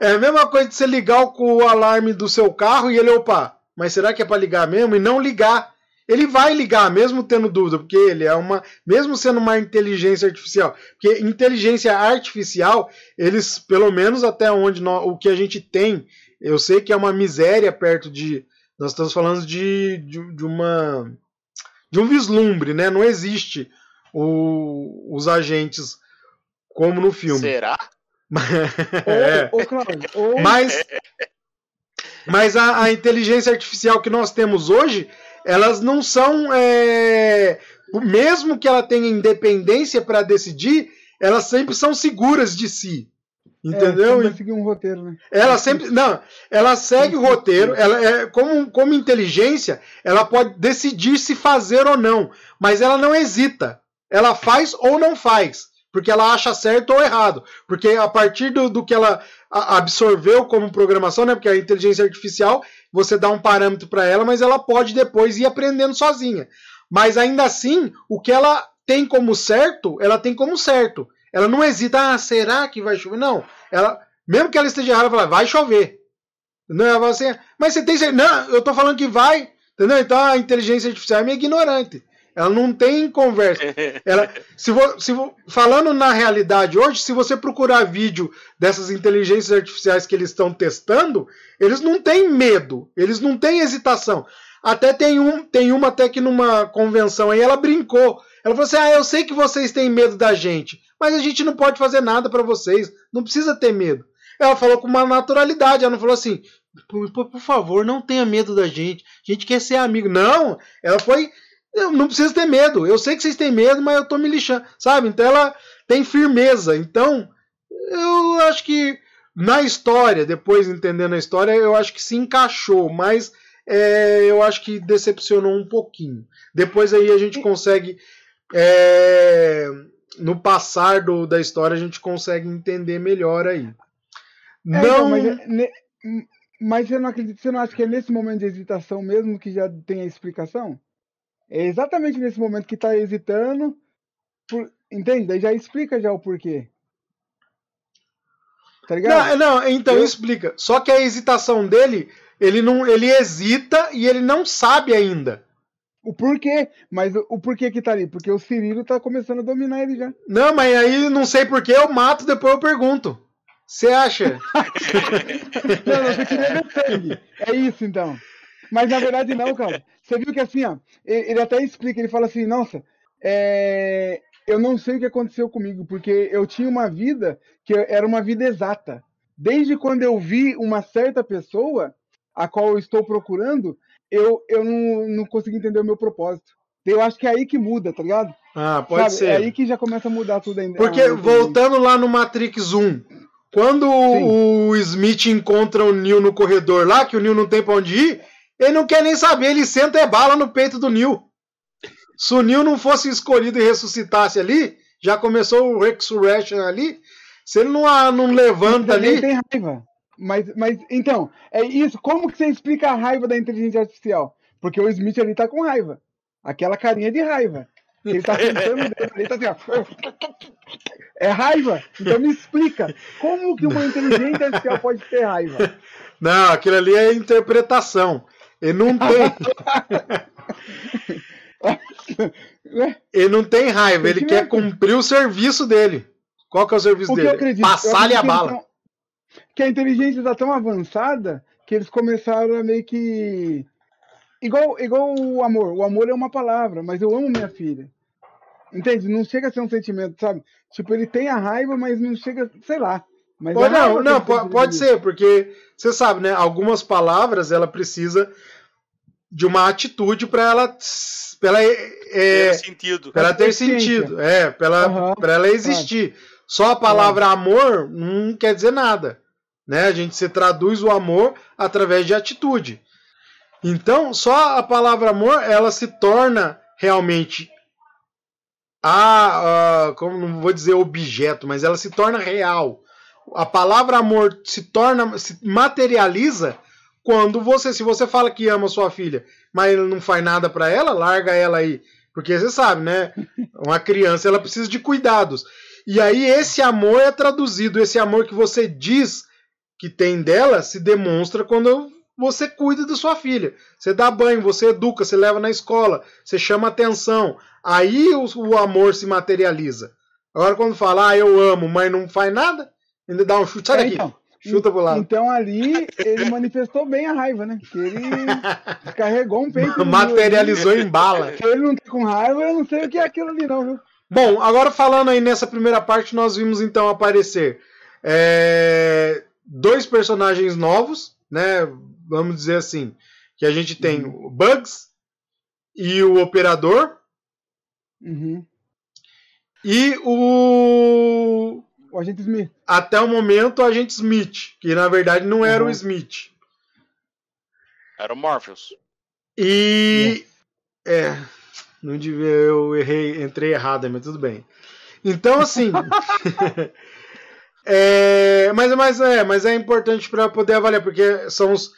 É a mesma coisa de você ligar o, o alarme do seu carro e ele, opa, mas será que é para ligar mesmo? E não ligar. Ele vai ligar, mesmo tendo dúvida, porque ele é uma. Mesmo sendo uma inteligência artificial. Porque inteligência artificial, eles, pelo menos até onde nós, o que a gente tem, eu sei que é uma miséria perto de. Nós estamos falando de, de, de uma. De um vislumbre, né? Não existe o, os agentes como no filme. Será? (laughs) É. Ô, ô, Cláudio, ô, Mas, (laughs) mas a, a inteligência artificial que nós temos hoje, elas não são. é, mesmo que ela tenha independência para decidir, elas sempre são seguras de si. Entendeu? É, seguir um roteiro, né? Ela sempre. Não, ela segue o roteiro. Ela é, como, como inteligência, ela pode decidir se fazer ou não. Mas ela não hesita. Ela faz ou não faz. Porque ela acha certo ou errado. Porque a partir do, do que ela absorveu como programação, né? Porque a inteligência artificial, você dá um parâmetro para ela, mas ela pode depois ir aprendendo sozinha. Mas ainda assim, o que ela tem como certo, ela tem como certo. Ela não hesita, ah, será que vai chover? Não. Ela, mesmo que ela esteja errada, ela fala, vai chover. Entendeu? Ela fala assim, mas você tem certeza? Não, eu tô falando que vai. Entendeu? Então a inteligência artificial é meio ignorante. Ela não tem conversa. (laughs) Ela, se vo, se vo, falando na realidade hoje, se você procurar vídeo dessas inteligências artificiais que eles estão testando, eles não têm medo, eles não têm hesitação. Até tem, um, tem uma até que numa convenção aí ela brincou. Ela falou assim: Ah, eu sei que vocês têm medo da gente, mas a gente não pode fazer nada para vocês. Não precisa ter medo. Ela falou com uma naturalidade, ela não falou assim: por, por- por favor, não tenha medo da gente. A gente quer ser amigo. Não, ela foi. Eu não preciso ter medo. Eu sei que vocês têm medo, mas eu tô me lixando. Sabe? Então ela tem firmeza. Então, eu acho que na história, depois entendendo a história, eu acho que se encaixou, mas é, eu acho que decepcionou um pouquinho. Depois aí a gente consegue. é, no passar do, da história, a gente consegue entender melhor aí. É, Não. então, mas, é- ne- mas você não acredita, você não acha que é nesse momento de hesitação mesmo que já tem a explicação? É exatamente nesse momento que tá hesitando, por- entende? Daí já explica já o porquê. Tá ligado? Não, não, então Eu- explica. Só que a hesitação dele, ele não, ele hesita e ele não sabe ainda. O porquê, mas o, o porquê que tá ali? Porque o Cirilo tá começando a dominar ele já. Não, mas aí não sei porquê, eu mato, depois eu pergunto. Você acha? (laughs) Não, não, você queria ver sangue. É isso, então. Mas na verdade não, cara. Você viu que assim, ó, ele, até explica, ele fala assim, nossa, é, eu não sei o que aconteceu comigo, porque eu tinha uma vida que era uma vida exata. Desde quando eu vi uma certa pessoa, a qual eu estou procurando, eu, eu não, não consegui entender o meu propósito. Eu acho que é aí que muda, tá ligado? Ah, pode Sabe? ser. É aí que já começa a mudar tudo ainda. Porque Ah, voltando lá no Matrix 1, quando o Smith encontra o Neo no corredor lá, que o Neo não tem pra onde ir, ele não quer nem saber, ele senta e bala no peito do Neo. Se o Neo não fosse escolhido e ressuscitasse ali, já começou o Resurrection ali, se ele não, não levanta Mas ele ali. tem raiva. Mas, mas, então, é isso. Como que você explica a raiva da inteligência artificial? Porque o Smith ali tá com raiva. Aquela carinha de raiva. Ele tá sentando ele tá assim, ó. É raiva. Então me explica. Como que uma inteligência artificial pode ter raiva? Não, aquilo ali é interpretação. Ele não tem. Ele (laughs) não tem raiva, ele quer cumprir o serviço dele. Qual que é o serviço O dele? acredito, Passar-lhe a bala. que a inteligência está tão avançada que eles começaram a meio que. Igual, igual o amor. O amor é uma palavra, mas eu amo minha filha. Entende? Não chega a ser um sentimento, sabe? Tipo, ele tem a raiva, mas não chega, sei lá. Mas Pode, raiva não, não, sente pode dele. ser, porque você sabe, né? Algumas palavras ela precisa de uma atitude para ela, pra ela, é, Tem sentido. pra ela ter sentido, é, para ela, pra ela existir. Só a palavra amor não quer dizer nada, né? A gente se traduz o amor através de atitude. Então, só a palavra amor ela se torna realmente a, a- como não vou dizer objeto, mas ela se torna real. A palavra amor se torna, se materializa quando você, se você fala que ama sua filha, mas não faz nada pra ela, larga ela aí, porque você sabe, né? Uma criança ela precisa de cuidados. E aí esse amor é traduzido, esse amor que você diz que tem dela se demonstra quando você cuida da sua filha. Você dá banho, você educa, você leva na escola, você chama atenção. Aí o, o amor se materializa. Agora quando fala, ah, eu amo, mas não faz nada, ainda dá um chute. Sai É, daqui, então. chuta pro lado. Então ali ele manifestou bem a raiva, né? Que ele (laughs) carregou um peito. Materializou em bala. Se ele não tá com raiva, eu não sei o que é aquilo ali, não, viu? Bom, agora falando aí nessa primeira parte, nós vimos então aparecer é, dois personagens novos, né? Vamos dizer assim, que a gente tem o Bugs e o Operador Uhum. e o O agente Smith. até o momento o agente Smith, que na verdade não era o Uhum. Smith. Era o Morpheus. E é, não devia, eu errei, entrei errado, mas tudo bem. Então assim, (laughs) (laughs) é, mas mas é, mas é importante para poder avaliar porque são os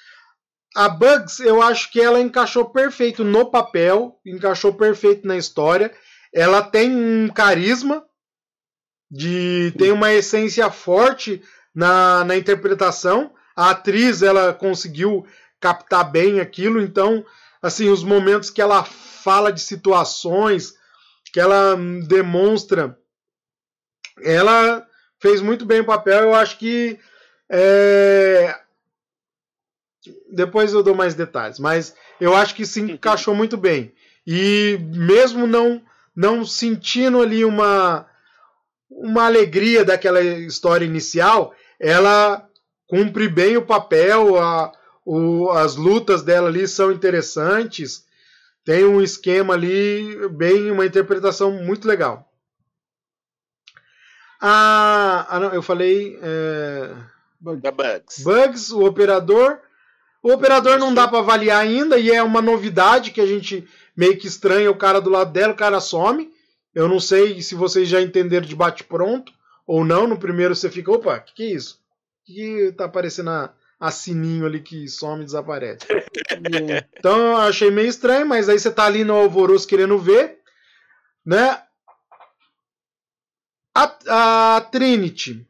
a Bugs, eu acho que ela encaixou perfeito no papel, encaixou perfeito na história. Ela tem um carisma, de tem uma essência forte na, na interpretação. A atriz ela conseguiu captar bem aquilo, então assim os momentos que ela fala de situações que ela demonstra, ela fez muito bem o papel. Eu acho que é, depois eu dou mais detalhes, mas eu acho que se encaixou muito bem. E mesmo não não sentindo ali uma uma alegria daquela história inicial, ela cumpre bem o papel, a, o, as lutas dela ali são interessantes, tem um esquema ali, bem, uma interpretação muito legal. Ah, ah não, eu falei é, Bugs. Bugs, o operador. O operador não dá para avaliar ainda e é uma novidade que a gente meio que estranha o cara do lado dela, o cara some. Eu não sei se vocês já entenderam de bate pronto ou não. No primeiro você fica, opa, que que é isso? Que tá aparecendo a, a sininho ali que some e desaparece. (laughs) Então eu achei meio estranho, mas aí você tá ali no alvoroço querendo ver, né? A, a Trinity.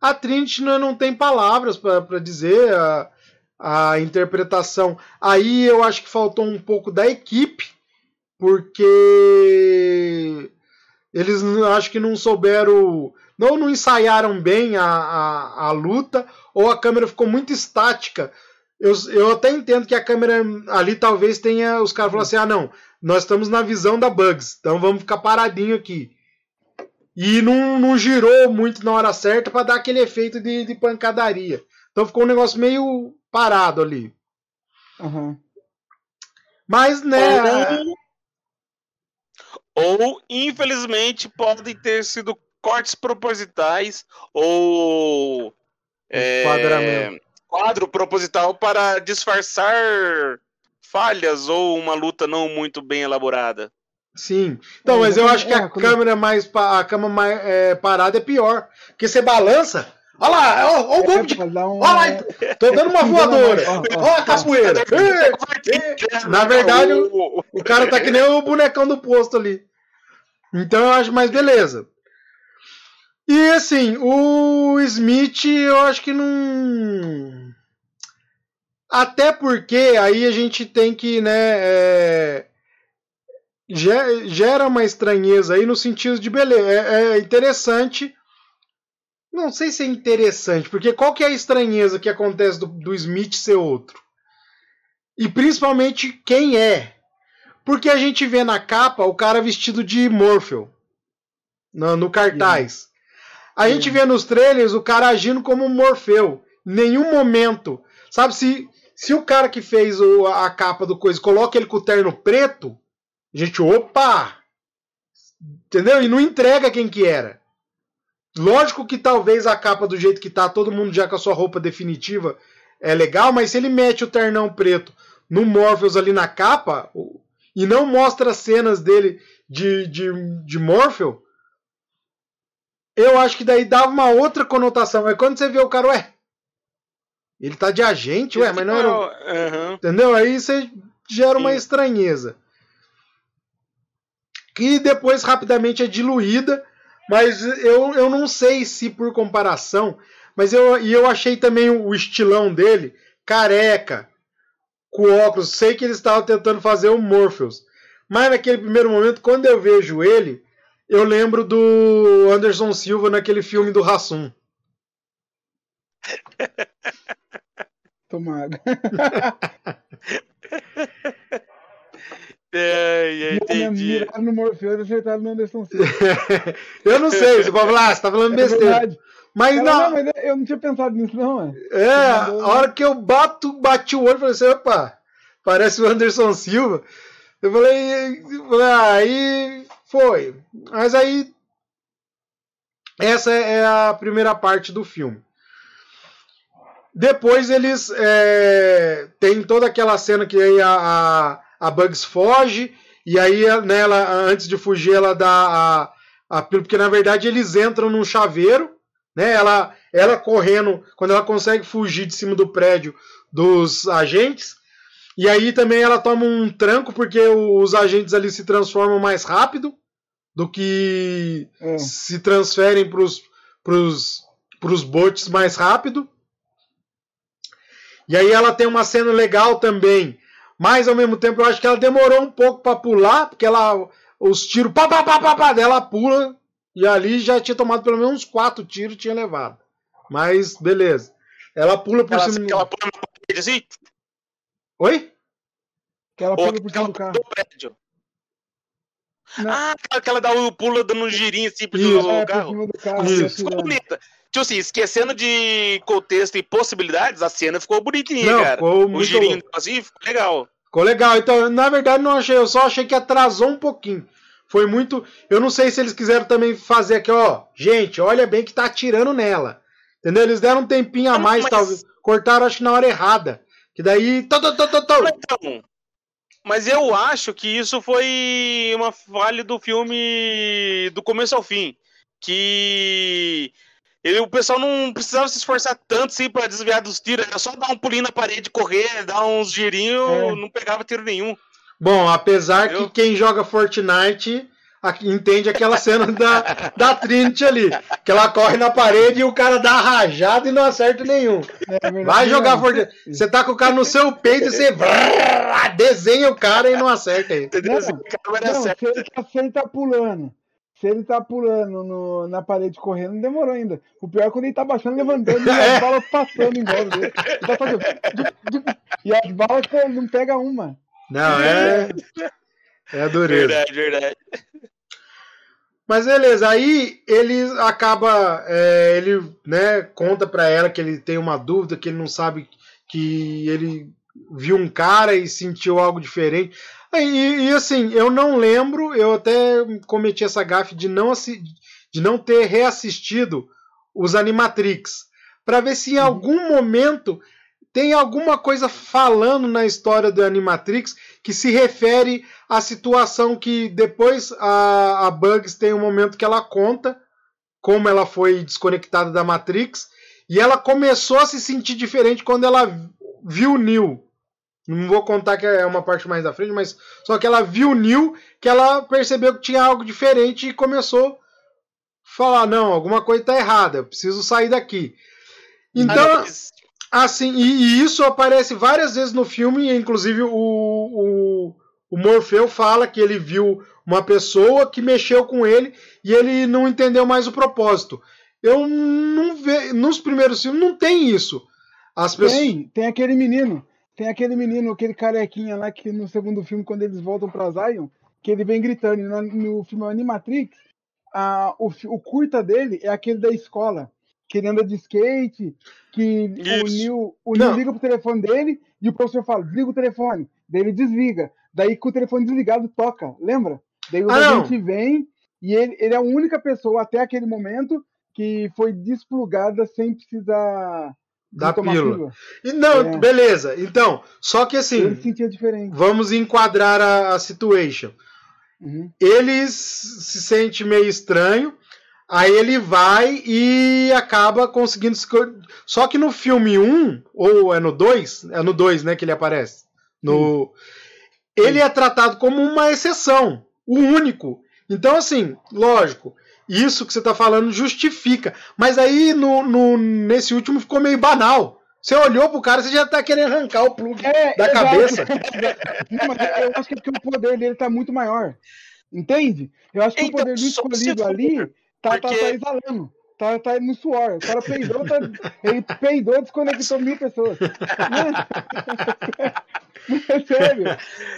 A Trinity não, não tem palavras para dizer a, a interpretação. Aí eu acho que faltou um pouco da equipe, porque eles acho que não souberam, não, não ensaiaram bem a, a, a luta, ou a câmera ficou muito estática. Eu, eu até entendo que a câmera ali talvez tenha. Os caras falaram assim: ah, não, nós estamos na visão da Bugs, então vamos ficar paradinho aqui. E não, não girou muito na hora certa para dar aquele efeito de, de pancadaria. Então ficou um negócio meio parado ali. Aham. Mas, né. Ou, ou, infelizmente, podem ter sido cortes propositais ou é, quadro proposital para disfarçar falhas ou uma luta não muito bem elaborada. Sim. Então, É, mas eu acho que a é, câmera mais a câmera mais é, parada é pior, porque você balança. Olha lá, ó o golpe de É, um- Olha lá, tô dando uma voadora. Ó a capoeira. Na verdade, o, O cara tá que nem o bonecão do posto ali. Então eu acho mais beleza. E assim, o Smith eu acho que não. Até porque aí a gente tem que, né, é, ge- gera uma estranheza aí no sentido de beleza. É, é interessante. Não sei se é interessante, porque qual que é a estranheza que acontece do, do Smith ser outro? E principalmente quem é? Porque a gente vê na capa o cara vestido de Morphle no, no cartaz. A gente vê nos trailers o cara agindo como um Morfeu. Em nenhum momento. Sabe, se, se o cara que fez o- a capa do coisa coloca ele com o terno preto, a gente, opa! Entendeu? E não entrega quem que era. Lógico que talvez a capa do jeito que tá, todo mundo já com a sua roupa definitiva é legal, mas se ele mete o ternão preto no Morpheus ali na capa o- e não mostra cenas dele de, de, de Morpheu, eu acho que daí dava uma outra conotação. Mas quando você vê o cara, ué, ele tá de agente, ué, mas não era. Aham. Entendeu? Aí você gera uma Sim. estranheza. Que depois rapidamente é diluída, mas eu, eu não sei se por comparação, mas eu, e eu achei também o estilão dele, careca, com óculos. Sei que eles estavam tentando fazer o Morpheus, mas naquele primeiro momento, quando eu vejo ele, eu lembro do Anderson Silva naquele filme do Rassum. (laughs) Tomar água. É, é, entendi. Miraram no Morfeu e acertaram no Anderson Silva. (laughs) eu não sei, você pode falar, ah, você tá falando É besteira. verdade. Mas Cara, não, não, mas eu não tinha pensado nisso, não, é. É, a hora que eu bato, bati o olho, falei assim, opa, parece o Anderson Silva. Eu falei, ah, aí foi. Mas aí, essa é a primeira parte do filme. Depois eles é, tem toda aquela cena que aí a, a, a Bugs foge, e aí né, ela, antes de fugir, ela dá a, a pílula, porque na verdade eles entram num chaveiro, né? Ela, ela correndo, quando ela consegue fugir de cima do prédio dos agentes, e aí também ela toma um tranco, porque os agentes ali se transformam mais rápido do que É. se transferem pros, pros botes mais rápido. E aí ela tem uma cena legal também, mas ao mesmo tempo eu acho que ela demorou um pouco para pular, porque ela os tiros pá pá pá pá, pá dela pula e ali já tinha tomado pelo menos uns quatro tiros tinha levado. Mas beleza. Ela pula por Aquela, cima. aquela pula na parede assim, Oi? Aquela ou pula por cima do carro. do prédio. Não. Ah, aquela que ela dá o pula dando um girinho assim pro Isso. É, por carro. do carro. Isso. e Ficou atirando. bonita. Tipo assim, esquecendo de contexto e possibilidades, a cena ficou bonitinha, Não, cara. ficou o girinho assim ficou legal. Ficou legal. Então, na verdade, não achei. Eu só achei que atrasou um pouquinho. Foi muito. Eu não sei se eles quiseram também fazer aqui, ó. Gente, olha bem que tá atirando nela. Entendeu? Eles deram um tempinho a mais, mas- talvez. Cortaram, acho que na hora errada. Que daí. Tô, tô, tô, tô, tô. Então, mas eu acho que isso foi uma falha do filme do começo ao fim. Que ele, o pessoal não precisava se esforçar tanto assim pra desviar dos tiros. Era só dar um pulinho na parede, correr, dar uns girinhos, É. não pegava tiro nenhum. Bom, apesar Eu- que quem joga Fortnite aqui- entende aquela cena da, da Trinity ali. Que ela corre na parede e o cara dá rajada e não acerta nenhum. É verdade. Vai jogar Fortnite. Você tá com o cara no seu peito e você desenha o cara e não acerta ele. Entendeu? Não, Não, se ele, tá, se ele tá pulando. Se ele tá pulando no- na parede correndo, não demorou ainda. O pior é quando ele tá baixando, levantando e (laughs) É. as balas passando em volta dele. Ele tá de- (laughs) E as balas não pega uma. Não, é. É dureza. Verdade, verdade. Mas beleza, aí ele acaba, é, ele né, conta pra ela que ele tem uma dúvida, que ele não sabe que ele viu um cara e sentiu algo diferente. E, e, assim, eu não lembro, eu até cometi essa gafe de não, de não ter reassistido os Animatrix, para ver se em algum momento tem alguma coisa falando na história do Animatrix que se refere à situação que depois a, a Bugs tem um momento que ela conta como ela foi desconectada da Matrix e ela começou a se sentir diferente quando ela viu o Neo. Não vou contar que é uma parte mais da frente, mas só que ela viu o Neo, que ela percebeu que tinha algo diferente e começou a falar: não, alguma coisa está errada, eu preciso sair daqui. Então, Ah, Assim, e, e isso aparece várias vezes no filme, inclusive o, o, O Morfeu fala que ele viu uma pessoa que mexeu com ele e ele não entendeu mais o propósito. Eu não vejo. Nos primeiros filmes não tem isso. As pessoas. Tem, tem aquele menino. Tem aquele menino, aquele carequinha lá que no segundo filme, quando eles voltam pra Zion, que ele vem gritando. No, no filme Animatrix, a, o, o curta dele é aquele da escola. Que ele anda de skate, que o Isso. Neil, o. Neil liga pro telefone dele e o professor fala, desliga o telefone. Daí ele desliga. Daí com o telefone desligado toca, lembra? Daí o Ah, agente vem e ele, ele é a única pessoa até aquele momento que foi desplugada sem precisar Da tomar pílula. E não, É. beleza. Então, só que assim, Ele sentia diferente. vamos enquadrar a, a situation. Uhum. Ele se sente meio estranho, aí ele vai e acaba conseguindo se. co- Só que no filme 1, ou é no 2, é no 2, né, que ele aparece. No... Ele é tratado como uma exceção, o único. Então, assim, lógico, isso que você tá falando justifica. Mas aí no, no- nesse último ficou meio banal. Você olhou pro cara, você já tá querendo arrancar o plug É, da exato. cabeça. (laughs) Não, mas eu acho que é porque o poder dele tá muito maior. Entende? Eu acho que Então, o poder do escolhido ali tá, porque- tá exalando. Tá, tá no suor. O cara peidou, tá, (laughs) ele peidou e desconectou mil pessoas. Não (laughs) é, sério.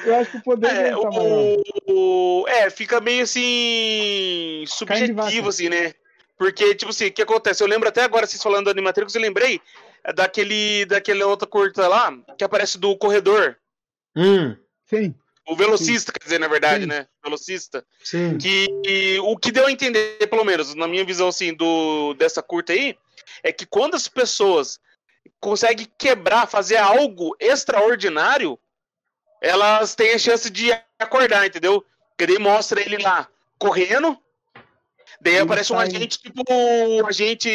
Eu acho que o poder É, tá o, o- é, fica meio assim. Subjetivo, assim, né? Porque, tipo assim, o que acontece? Eu lembro até agora, vocês falando do Animatrix, eu lembrei daquele, daquele outra curta lá, que aparece do corredor. Hum, Sim. O velocista, quer dizer, na verdade, Sim. né? Velocista. sim. Que o que deu a entender, pelo menos, na minha visão, assim, do, dessa curta aí, é que quando as pessoas conseguem quebrar, fazer algo extraordinário, elas têm a chance de acordar, entendeu? Porque daí mostra ele lá correndo, daí Ele aparece um sai. agente, tipo, um agente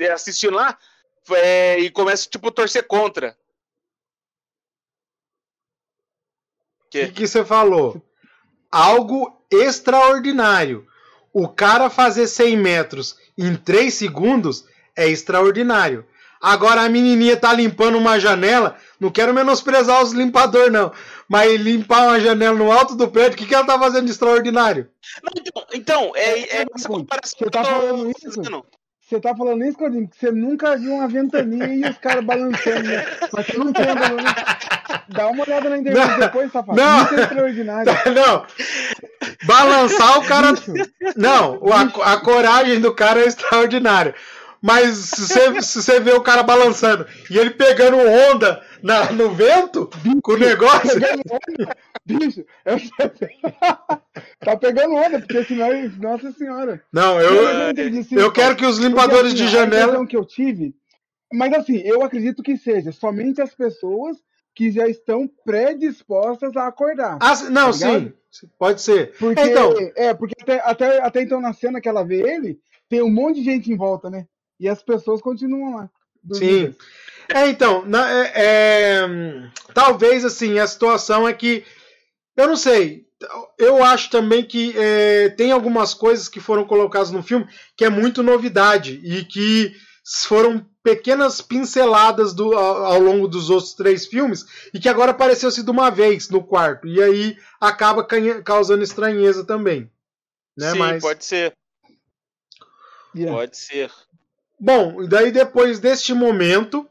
é, assistindo lá, é, e começa, tipo, a torcer contra. O que, que você falou? Algo extraordinário. O cara fazer 100 metros em 3 segundos é extraordinário. Agora a menininha tá limpando uma janela. Não quero menosprezar os limpadores, não. Mas limpar uma janela no alto do prédio, o que, que ela tá fazendo de extraordinário? Não, então, então, é, é É, essa pô, comparação você que tá eu tô falando isso? fazendo. Você tá falando isso, Claudinho, que você nunca viu uma ventania e os caras balançando, né? Mas você não tem balanço. Dá uma olhada na internet Não, depois, safado. não. Isso é extraordinário. (laughs) Não. Balançar o cara. Bicho, Não, a, a coragem do cara é extraordinária. Mas se você, se você vê o cara balançando e ele pegando onda na- no vento com o negócio. pegando onda. Bicho, eu tá pegando onda, porque senão, nossa senhora. Não, Eu, eu, não entendi sim, eu quero que os Porque, limpadores assim, de janela. que eu tive. Mas assim, eu acredito que seja somente as pessoas que já estão predispostas a acordar. Ah, não, Tá sim, pode ser. Porque, Então, é, porque até, até, até então na cena que ela vê ele, tem um monte de gente em volta, né? E as pessoas continuam lá. dormidas. É, então, na- é- é, talvez assim, a situação é que, eu não sei, eu acho também que é, tem algumas coisas que foram colocadas no filme que é muito novidade e que foram pequenas pinceladas do, ao, ao longo dos outros três filmes e que agora apareceu-se de uma vez no quarto e aí acaba causando estranheza também. Né? Sim, Mas, pode ser, Yeah. pode ser. Bom, e daí depois deste momento,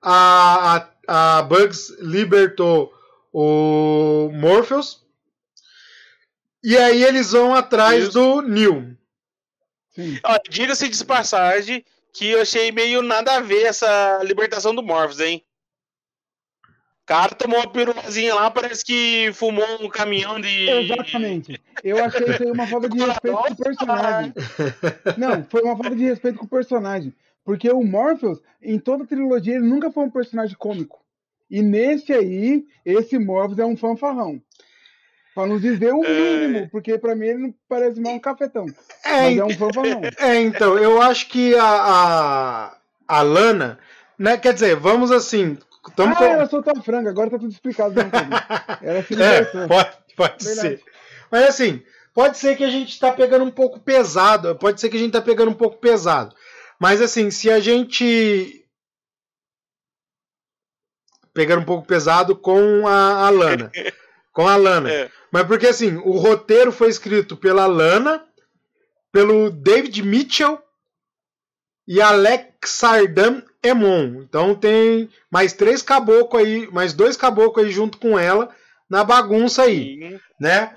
a, a, a Bugs libertou o Morpheus. E aí eles vão atrás Isso. do Neil. Diga-se de passagem que eu achei meio nada a ver essa libertação do Morphos, hein? O cara tomou uma pirulazinha lá, parece que fumou um caminhão de. Exatamente. Eu achei isso aí uma falta de respeito com o personagem. Não, foi uma falta de respeito com o personagem. Porque o Morpheus, em toda a trilogia, ele nunca foi um personagem cômico. E nesse aí, esse Morpheus é um fanfarrão. Pra nos dizer o mínimo, porque pra mim ele não parece mais um cafetão. É, Mas é um fanfarrão. é, então, eu acho que a, a, a Lana, né, quer dizer, vamos assim. Tamo Ah, com- ela soltou a franga, agora tá tudo explicado. Né, ela se É, pode, pode Verdade. ser. Mas assim, pode ser que a gente tá pegando um pouco pesado. Pode ser que a gente tá pegando um pouco pesado. Mas assim, se a gente. Pegando um pouco pesado com a, a Lana. (laughs) Com a Lana. É. Mas porque assim, o roteiro foi escrito pela Lana, pelo David Mitchell e Alexardam Emon. Então tem mais três caboclos aí, mais dois caboclos aí junto com ela na bagunça aí, Sim. né?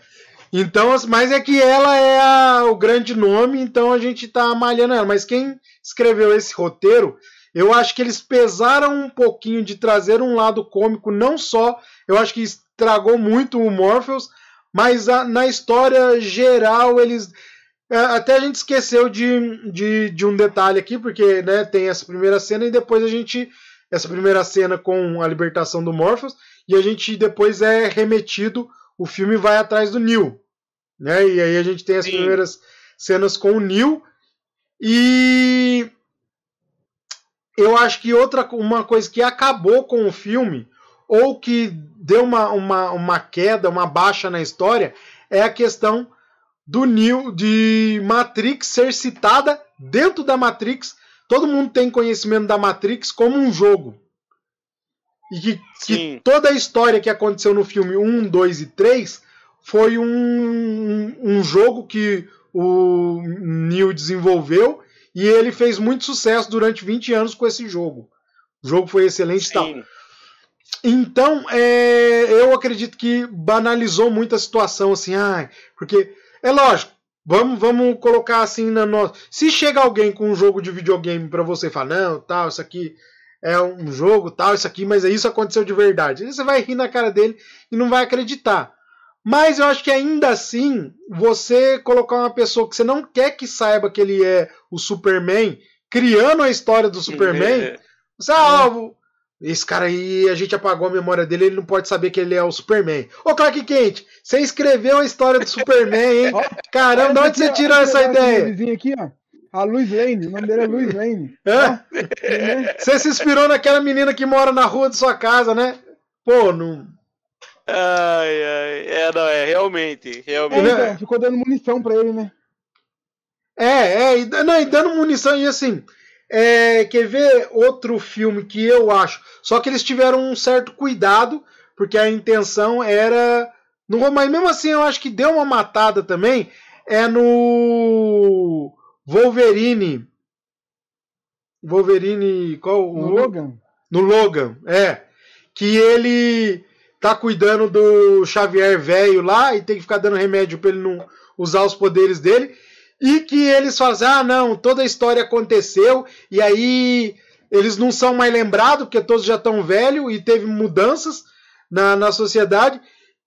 Então, as- mas é que ela é a- o grande nome, então a gente tá malhando ela. Mas quem escreveu esse roteiro, eu acho que eles pesaram um pouquinho de trazer um lado cômico, não só, eu acho que estragou muito o Morpheus, mas a- na história geral eles. É, Até a gente esqueceu de, de, de um detalhe aqui, porque né, tem essa primeira cena e depois a gente. Essa primeira cena com a libertação do Morpheus, e a gente depois é remetido, o filme vai atrás do Neil. Né? E aí a gente tem as Sim. primeiras cenas com o Neil. E eu acho que outra uma coisa que acabou com o filme, ou que deu uma, uma, uma queda, uma baixa na história, é a questão do Neo de Matrix ser citada dentro da Matrix. Todo mundo tem conhecimento da Matrix como um jogo. E que, que toda a história que aconteceu no filme 1, 2 e 3 foi um, um jogo que o Neo desenvolveu e ele fez muito sucesso durante 20 anos com esse jogo. O jogo foi excelente e tal. Então, é, eu acredito que banalizou muito a situação, assim, ah, porque é lógico, vamos, vamos colocar assim na nossa. Se chega alguém com um jogo de videogame pra você e fala, não, tal, isso aqui é um jogo, tal, isso aqui, mas isso aconteceu de verdade. Aí você vai rir na cara dele e não vai acreditar. Mas eu acho que ainda assim, você colocar uma pessoa que você não quer que saiba que ele é o Superman, criando a história do Superman, É. você, ah, ó, esse cara aí, a gente apagou a memória dele, ele não pode saber que ele é o Superman. Ô, Clark Kent, você escreveu a história do Superman, hein? Caramba, de onde você tirou essa ideia? Aqui, ó. A Luiz Lane, o nome dele é Luiz Lane. Né? Você se inspirou naquela menina que mora na rua de sua casa, né? Pô, não. Ai, ai. É, não, é, realmente. É, Realmente. Né? então, ficou dando munição pra ele, né? É, é, e, não, e dando munição e assim. É, quer ver outro filme que eu acho? Só que eles tiveram um certo cuidado, porque a intenção era. No, mas mesmo assim eu acho que deu uma matada também. É no Wolverine. Wolverine. Qual? No o- Logan. no Logan, é. Que ele tá cuidando do Xavier velho lá e tem que ficar dando remédio pra ele não usar os poderes dele. E que eles fazem, ah, não, toda a história aconteceu e aí eles não são mais lembrados porque todos já estão velhos e teve mudanças na, na sociedade.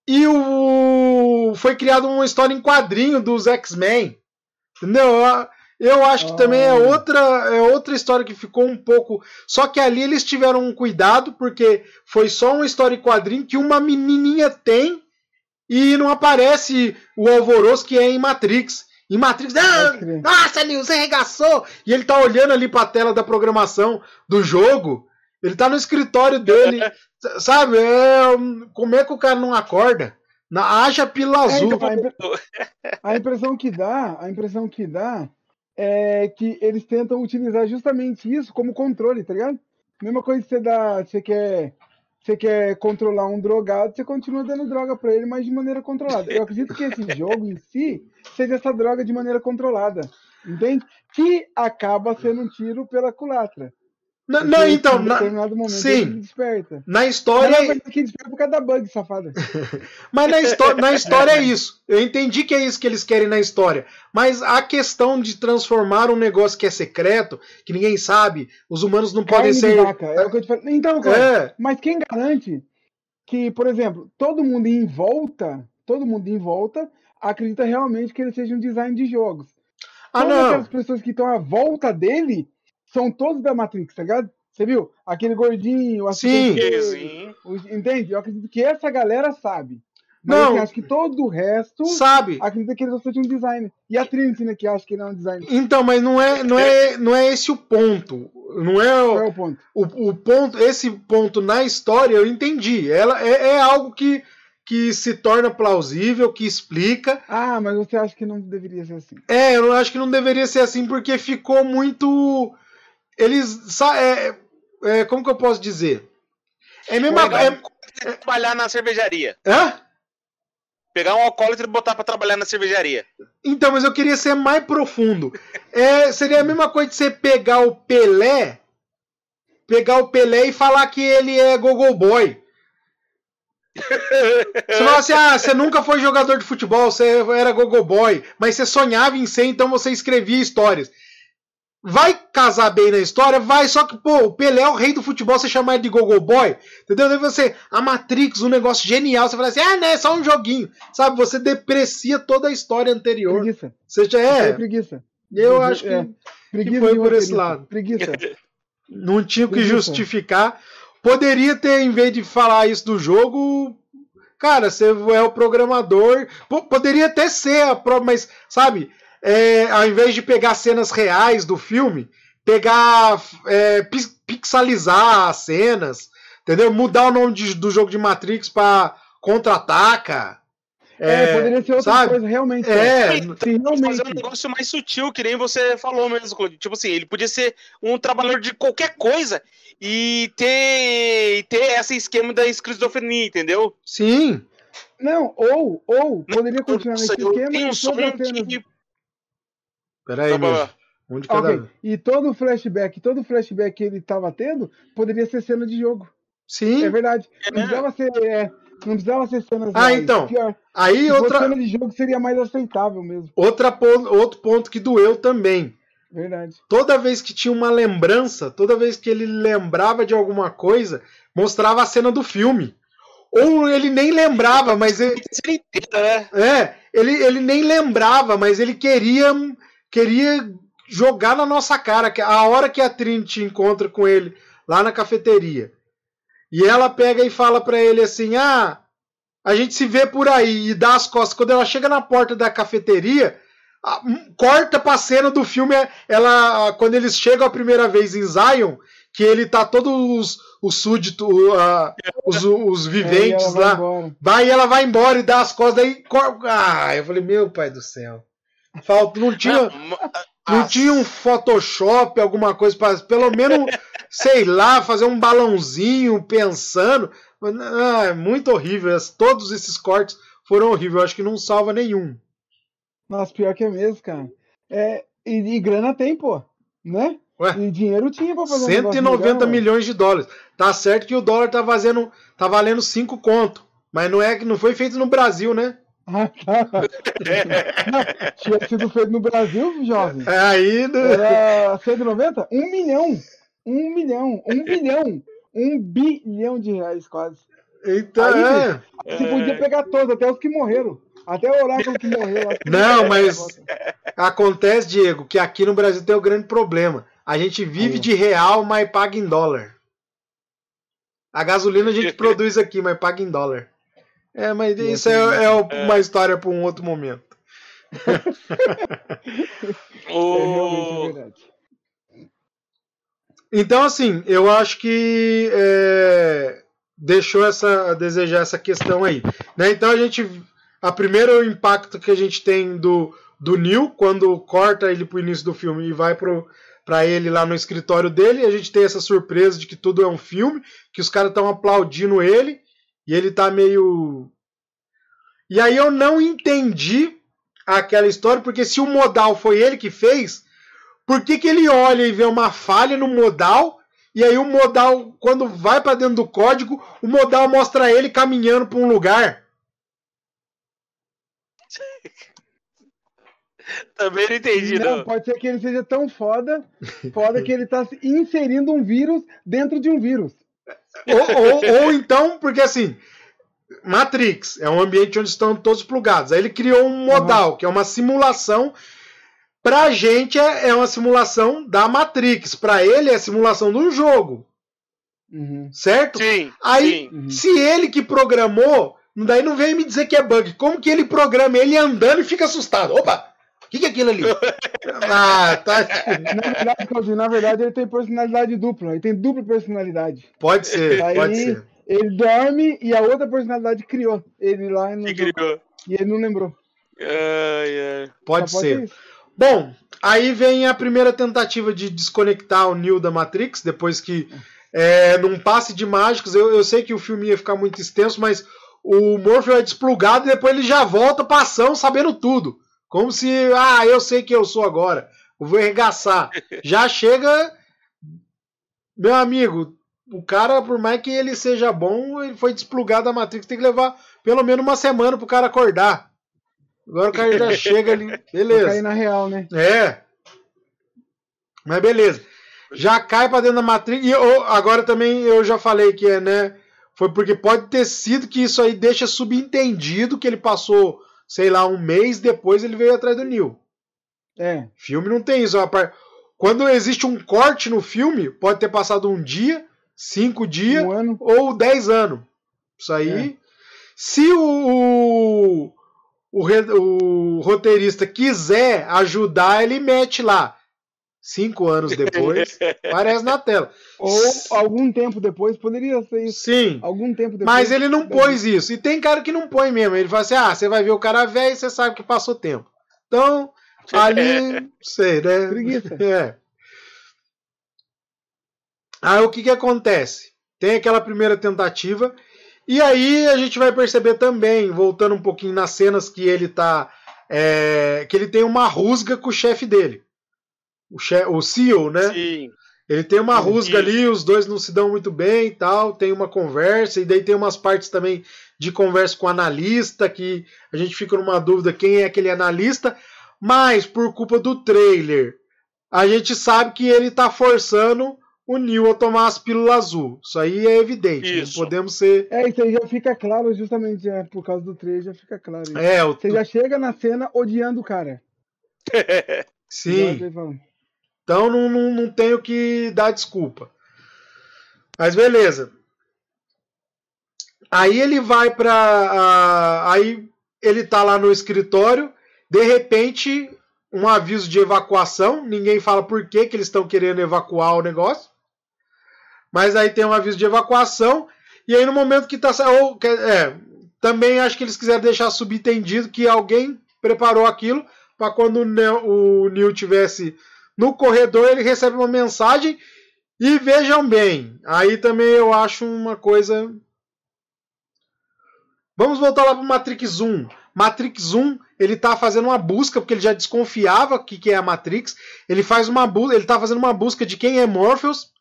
E o foi criada uma história em quadrinho dos X-Men. Entendeu? Eu acho que também é outra, é outra história que ficou um pouco. Só que ali eles tiveram um cuidado, porque foi só uma história em quadrinho que uma menininha tem e não aparece o alvoroço que é em Matrix. Em Matrix, ah, nossa, Nil, você arregaçou! E ele tá olhando ali pra tela da programação do jogo. Ele tá no escritório dele. (laughs) sabe? É, como é que o cara não acorda? Na, haja pílula É, azul. então, a, impre- (laughs) a impressão que dá, a impressão que dá é que eles tentam utilizar justamente isso como controle, tá ligado? Mesma coisa que você dá, você quer, você quer controlar um drogado, você continua dando droga pra ele, mas de maneira controlada. Eu acredito que esse (laughs) jogo em si seja essa droga de maneira controlada, entende? Que acaba sendo um tiro pela culatra. Não, Porque não, então, em na, determinado momento sim. ele desperta. na Mas história. na verdade, que desperta por causa da bug, safada. (laughs) Mas na, histó- na história é isso. Eu entendi que é isso que eles querem na história. Mas a questão de transformar um negócio que é secreto, que ninguém sabe, os humanos não podem Carne de ser. vaca, é o que eu te falei. Então, cara, É, Mas quem garante que, por exemplo, todo mundo em volta, todo mundo em volta acredita realmente que ele seja um design de jogos? ah, Todas não. aquelas pessoas que estão à volta dele são todos da Matrix, tá ligado? Você viu? Aquele gordinho, o Sim. Sim. o- entende? Eu acredito que essa galera sabe. Mas Não. assim, acho que todo o resto Sabe? acredita que ele seja um designer. E a Trinity, né, que acha que ele é um designer. Então, mas não é, não é, não é esse o ponto. Não é Qual é o, o ponto? o, o ponto, esse ponto na história eu entendi. Ela é, é algo que, que se torna plausível, que explica. Ah, mas você acha que não deveria ser assim? É, eu acho que não deveria ser assim porque ficou muito. Eles. É, é, como que eu posso dizer? É mesmo. É, trabalhar na cervejaria. hã? Pegar um alcoólatra e botar pra trabalhar na cervejaria. Então, mas eu queria ser mais profundo. É, seria a mesma coisa de você pegar o Pelé, pegar o Pelé e falar que ele é gogo boy. Você fala assim, ah, você nunca foi jogador de futebol, você era gogo boy, mas você sonhava em ser, então você escrevia histórias. Vai casar bem na história? Vai, só que, pô, o Pelé é o rei do futebol, você chamar ele de gogo boy, entendeu? Daí você, a Matrix, um negócio genial, você fala assim, ah, né, é só um joguinho, sabe? Você deprecia toda a história anterior. Preguiça. Você já É, é, preguiça. eu acho que É. Preguiça foi de por esse lado. Preguiça. (laughs) não tinha o que Preguiça. justificar. Poderia ter, em vez de falar isso do jogo, cara, você é o programador. Poderia até ser a própria, mas, sabe, é, ao invés de pegar cenas reais do filme, pegar, é, pix- pixelizar as cenas, entendeu? Mudar o nome de- do jogo de Matrix pra Contra-Ataca. É, poderia ser outra sabe? coisa, realmente. É, Se Fazer realmente. um negócio mais sutil, que nem você falou mesmo, Claudio. Tipo assim, ele podia ser um trabalhador de qualquer coisa e ter, e ter esse esquema da esquizofrenia, entendeu? sim. Não, ou, ou, poderia continuar nesse Nossa, eu esquema tenho um cenas. que... Peraí, Tá meu. Um de cada Ok, vez. E todo o flashback, todo o flashback que ele tava tendo, poderia ser cena de jogo. Sim. É verdade. Não É. precisava ser. é, não precisava ser cenas Ah, reais. então. Pior. Aí outra, cena de jogo seria mais aceitável mesmo. outra, pon- outro ponto que doeu também. Verdade. Toda vez que tinha uma lembrança, toda vez que ele lembrava de alguma coisa, mostrava a cena do filme. Ou ele nem lembrava, mas ele, né? é, ele, ele nem lembrava, mas ele queria queria jogar na nossa cara. que A hora que a Trinity encontra com ele lá na cafeteria. E ela pega e fala pra ele assim: "Ah, a gente se vê por aí" e dá as costas. Quando ela chega na porta da cafeteria, hum, corta pra cena do filme, ela quando eles chegam a primeira vez em Zion, que ele tá todos os, os súditos, ah, os, os ela viventes vai lá. embora. Vai e ela vai embora e dá as costas, daí. Ah, eu falei, meu pai do céu. Falta, não tinha, não tinha um Photoshop, alguma coisa para pelo menos, (laughs) sei lá, fazer um balãozinho pensando. Mas, Ah, é muito horrível. Todos esses cortes foram horríveis. Eu acho que não salva nenhum. Nossa, pior que é mesmo, cara. É, e, e grana tem, pô. Né? Ué? E dinheiro tinha pra fazer um negócio 190 legal, ué. milhões de dólares. Tá certo que o dólar tá, fazendo, tá valendo 5 conto. Mas não é que não foi feito no Brasil, né? Ah, tá. Não, tinha sido feito no Brasil, jovem. Aí. né? Era 190? Um milhão. Um milhão. Um bilhão. Um bilhão de reais, quase. Então, Aí, é. Você podia pegar todos, até os que morreram. Até o oráculo que morreu. lá. Não, mas acontece, Diego, que aqui no Brasil tem o grande problema. A gente vive Aí. de real, mas paga em dólar. A gasolina a gente produz aqui, mas paga em dólar. É, mas E isso é, é uma história para um outro momento. (laughs) É realmente O... verdade. Então, assim, eu acho que é, deixou essa, a desejar essa questão aí. né? Então, a gente. A primeiro impacto que a gente tem do, do Neil, quando corta ele pro início do filme e vai pro, pra ele lá no escritório dele, a gente tem essa surpresa de que tudo é um filme, que os caras estão aplaudindo ele, e ele tá meio. E aí eu não entendi aquela história, porque se o modal foi ele que fez, por que, que ele olha e vê uma falha no modal? E aí o modal, quando vai para dentro do código, o modal mostra ele caminhando para um lugar. (laughs) Também não entendi, Não, não. pode ser que ele seja tão foda, foda que ele tá inserindo um vírus dentro de um vírus. ou, ou, ou então, porque assim, Matrix é um ambiente onde estão todos plugados. Aí ele criou um modal, que é uma simulação. Pra gente é, é uma simulação da Matrix. Pra ele é a simulação de um jogo. Uhum. Certo? Sim, Aí, sim. Uhum. se ele que programou, daí não vem me dizer que é bug. Como que ele programa ele andando e fica assustado? Opa! O que, que é aquilo ali? (laughs) ah, tá. Na verdade, na verdade, ele tem personalidade dupla. Ele tem dupla personalidade. Pode ser, Aí- pode ser. Ele dorme e a outra personalidade criou ele lá Que jogo. criou. E ele não lembrou. Ai, ai. Pode Só ser. Bom, aí vem a primeira tentativa de desconectar o Neo da Matrix, depois que, é, num passe de mágicos, eu, eu sei que o filme ia ficar muito extenso, mas o Morpheus é desplugado e depois ele já volta pra ação sabendo tudo. Como se, ah, eu sei que eu sou agora. Eu vou arregaçar. (laughs) Já chega. Meu amigo, o cara, por mais que ele seja bom, ele foi desplugado da Matrix, tem que levar pelo menos uma semana pro cara acordar. Agora o cara já (laughs) chega ali. Vai cair Beleza. na real, né? É. Mas beleza. Já cai pra dentro da Matrix. E eu- agora também eu já falei que é, né? Foi porque pode ter sido que isso aí deixa subentendido que ele passou, sei lá, um mês depois ele veio atrás do Neo. É. Filme não tem isso. rapaz. Quando existe um corte no filme, pode ter passado um dia, cinco dias Um ou dez anos. Isso aí. Se o, o, o roteirista quiser ajudar, ele mete lá. Cinco anos (laughs) depois, aparece na tela. Ou algum tempo depois, poderia ser isso. Sim. Algum tempo depois. Mas ele não pôs isso. E tem cara que não põe mesmo. Ele fala assim: ah, você vai ver o cara velho e você sabe que passou tempo. Então, (laughs) ali, sei, né? Preguiça. (laughs) É. Aí o que que acontece? Tem aquela primeira tentativa. E aí a gente vai perceber também, voltando um pouquinho nas cenas que ele tá. é, que ele tem uma rusga com o chefe dele. O, che o CEO, né? Sim. Ele tem uma Sim. rusga ali, os dois não se dão muito bem e tal, tem uma conversa, e daí tem umas partes também de conversa com o analista, que a gente fica numa dúvida quem é aquele analista, mas por culpa do trailer, a gente sabe que ele tá forçando o Neo a tomar as pílulas azul. Isso aí é evidente, Isso. não podemos ser. É, isso aí já fica claro, justamente é, por causa do trailer, já fica claro. isso. É, o... Você já chega na cena odiando o cara. (laughs) sim. Então não, não, não tenho que dar desculpa. Mas beleza. Aí ele vai pra. aí ele tá lá no escritório. De repente, um aviso de evacuação. Ninguém fala por que, que eles estão querendo evacuar o negócio. Mas aí tem um aviso de evacuação. E aí no momento que tá. Ou, é, também acho que eles quiseram deixar subentendido que alguém preparou aquilo para quando o Neil tivesse no corredor ele recebe uma mensagem e vejam bem, aí também eu acho uma coisa. Vamos voltar lá para Matrix 1. Matrix 1, ele tá fazendo uma busca porque ele já desconfiava que que é a Matrix. Ele faz uma busca, ele tá fazendo uma busca de quem é Morpheus,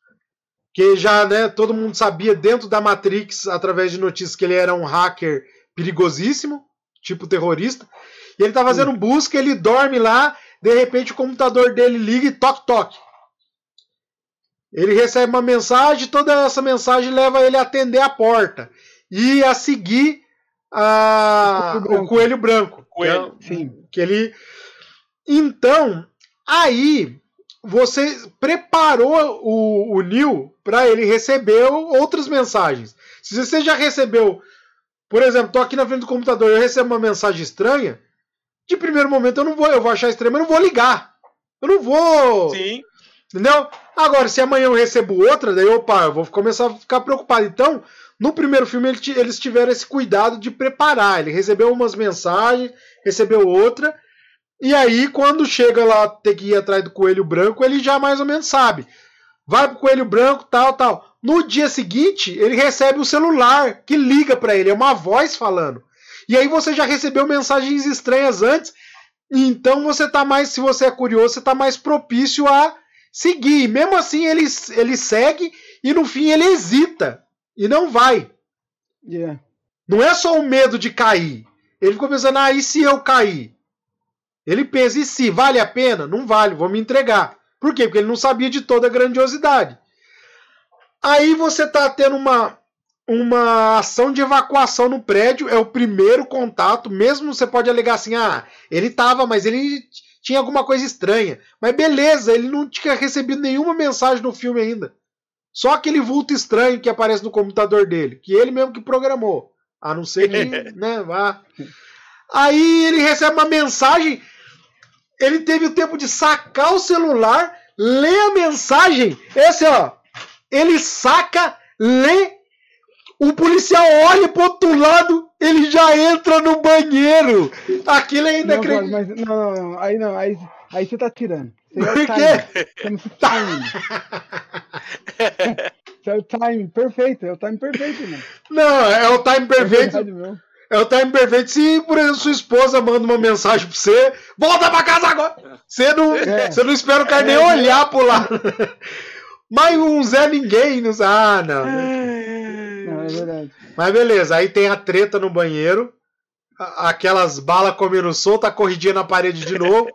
que já, né, todo mundo sabia dentro da Matrix através de notícias que ele era um hacker perigosíssimo, tipo terrorista. E ele tá fazendo busca, ele dorme lá, de repente o computador dele liga e toque toque. Ele recebe uma mensagem, toda essa mensagem leva ele a atender a porta e a seguir a- O coelho branco. o coelho que é- Sim. que ele. Então, aí você preparou o, o Neil para ele receber outras mensagens. Se você já recebeu, por exemplo, tô aqui na frente do computador, eu recebo uma mensagem estranha, de primeiro momento eu não vou, eu vou achar estranho, mas eu não vou ligar. Eu não vou. Sim. Entendeu? Agora, se amanhã eu recebo outra, daí, opa, eu vou começar a ficar preocupado. Então, no primeiro filme, eles tiveram esse cuidado de preparar. Ele recebeu umas mensagens, recebeu outra. E aí, quando chega lá, ter que ir atrás do coelho branco, ele já mais ou menos sabe. Vai pro coelho branco, tal, tal. No dia seguinte, ele recebe o celular que liga para ele, é uma voz falando. E aí você já recebeu mensagens estranhas antes. Então você tá mais, se você é curioso, você tá mais propício a seguir. Mesmo assim, ele, ele segue e no fim ele hesita e não vai. Yeah. Não é só o medo de cair. Ele ficou pensando, ah, e se eu cair? Ele pensa, e se? Vale a pena? Não vale, vou me entregar. Por quê? Porque ele não sabia de toda a grandiosidade. Aí você tá tendo uma, uma ação de evacuação no prédio, é o primeiro contato, mesmo você pode alegar assim, ah, ele tava, mas ele tinha alguma coisa estranha. Mas beleza, ele não tinha recebido nenhuma mensagem no filme ainda. Só aquele vulto estranho que aparece no computador dele, que ele mesmo que programou. A não ser que, (laughs) né, vá. Aí ele recebe uma mensagem, ele teve o tempo de sacar o celular, ler a mensagem, esse ó, ele saca, lê, o policial olha pro outro lado, ele já entra no banheiro. Aquilo é Não, inacreditável. mas não, não, não, aí não, aí, aí você tá tirando. Você Por tá quê? timing. Esse é o time (laughs) perfeito, é o time perfeito, mano. Não, é o time É perfeito. verdade mesmo. É o time perfeito se, por exemplo, sua esposa manda uma mensagem pra você, volta pra casa agora! Você não, É. você não espera o cara nem É. olhar pro lado. Mas um Zé Ninguém, não Ah, não. Não, é verdade. Mas beleza, aí tem a treta no banheiro, aquelas balas comendo solto, a corridinha na parede de novo.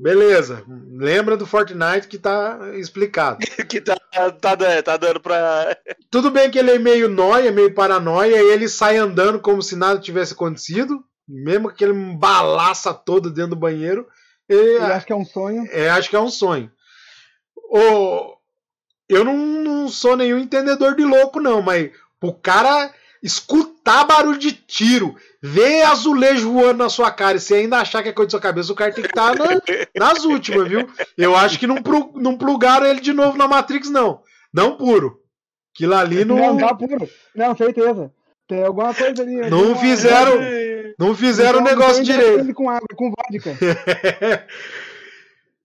Beleza, lembra do Fortnite que tá explicado. (laughs) que tá, tá, dando- tá dando pra. (laughs) Tudo bem que ele é meio nóia, meio paranoia, e ele sai andando como se nada tivesse acontecido, mesmo que ele balaça todo dentro do banheiro. Ele, Ele acha que é um sonho. é, acho que é um sonho. O, eu não, não sou nenhum entendedor de louco, não, mas o cara escutar barulho de tiro, ver azulejo voando na sua cara e você ainda achar que é coisa da sua cabeça, o cara tem que estar nas últimas, viu? Eu acho que não, pru- não plugaram ele de novo na Matrix, não. Não puro. Aquilo ali não, Não, tá puro. Não, certeza. Tem alguma coisa ali. Não alguma- fizeram- não fizeram o Então, negócio então, direito. ele Com água, com vodka. (laughs)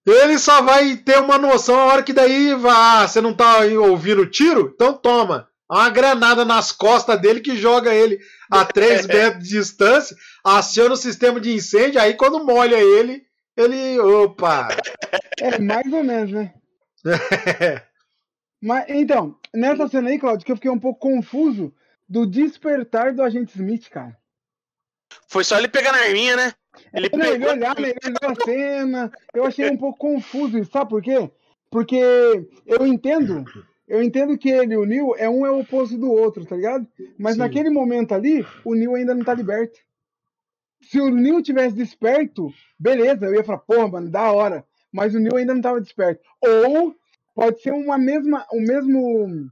Ele só vai ter uma noção a hora que daí vai, ah, você não tá ouvindo tiro? Então toma. Uma granada nas costas dele que joga ele a 3 (laughs) metros de distância, aciona o sistema de incêndio, aí quando molha ele, ele. Opa! É, mais ou menos, né? (laughs) Mas, então, nessa cena aí, Claudio, que eu fiquei um pouco confuso do despertar do agente Smith, cara. Foi só ele pegar na arminha, né? Ele ele pegou. olhar, ele olhou a (laughs) cena. Eu achei um pouco confuso isso, sabe por quê? Porque eu entendo, eu entendo que ele e o Neil é um é o oposto do outro, tá ligado? Mas Sim. naquele momento ali, o Neil ainda não tá liberto. Se o Neil tivesse desperto, beleza, eu ia falar, porra, mano, da hora. Mas o Neil ainda não tava desperto. Ou pode ser uma mesma, o mesmo,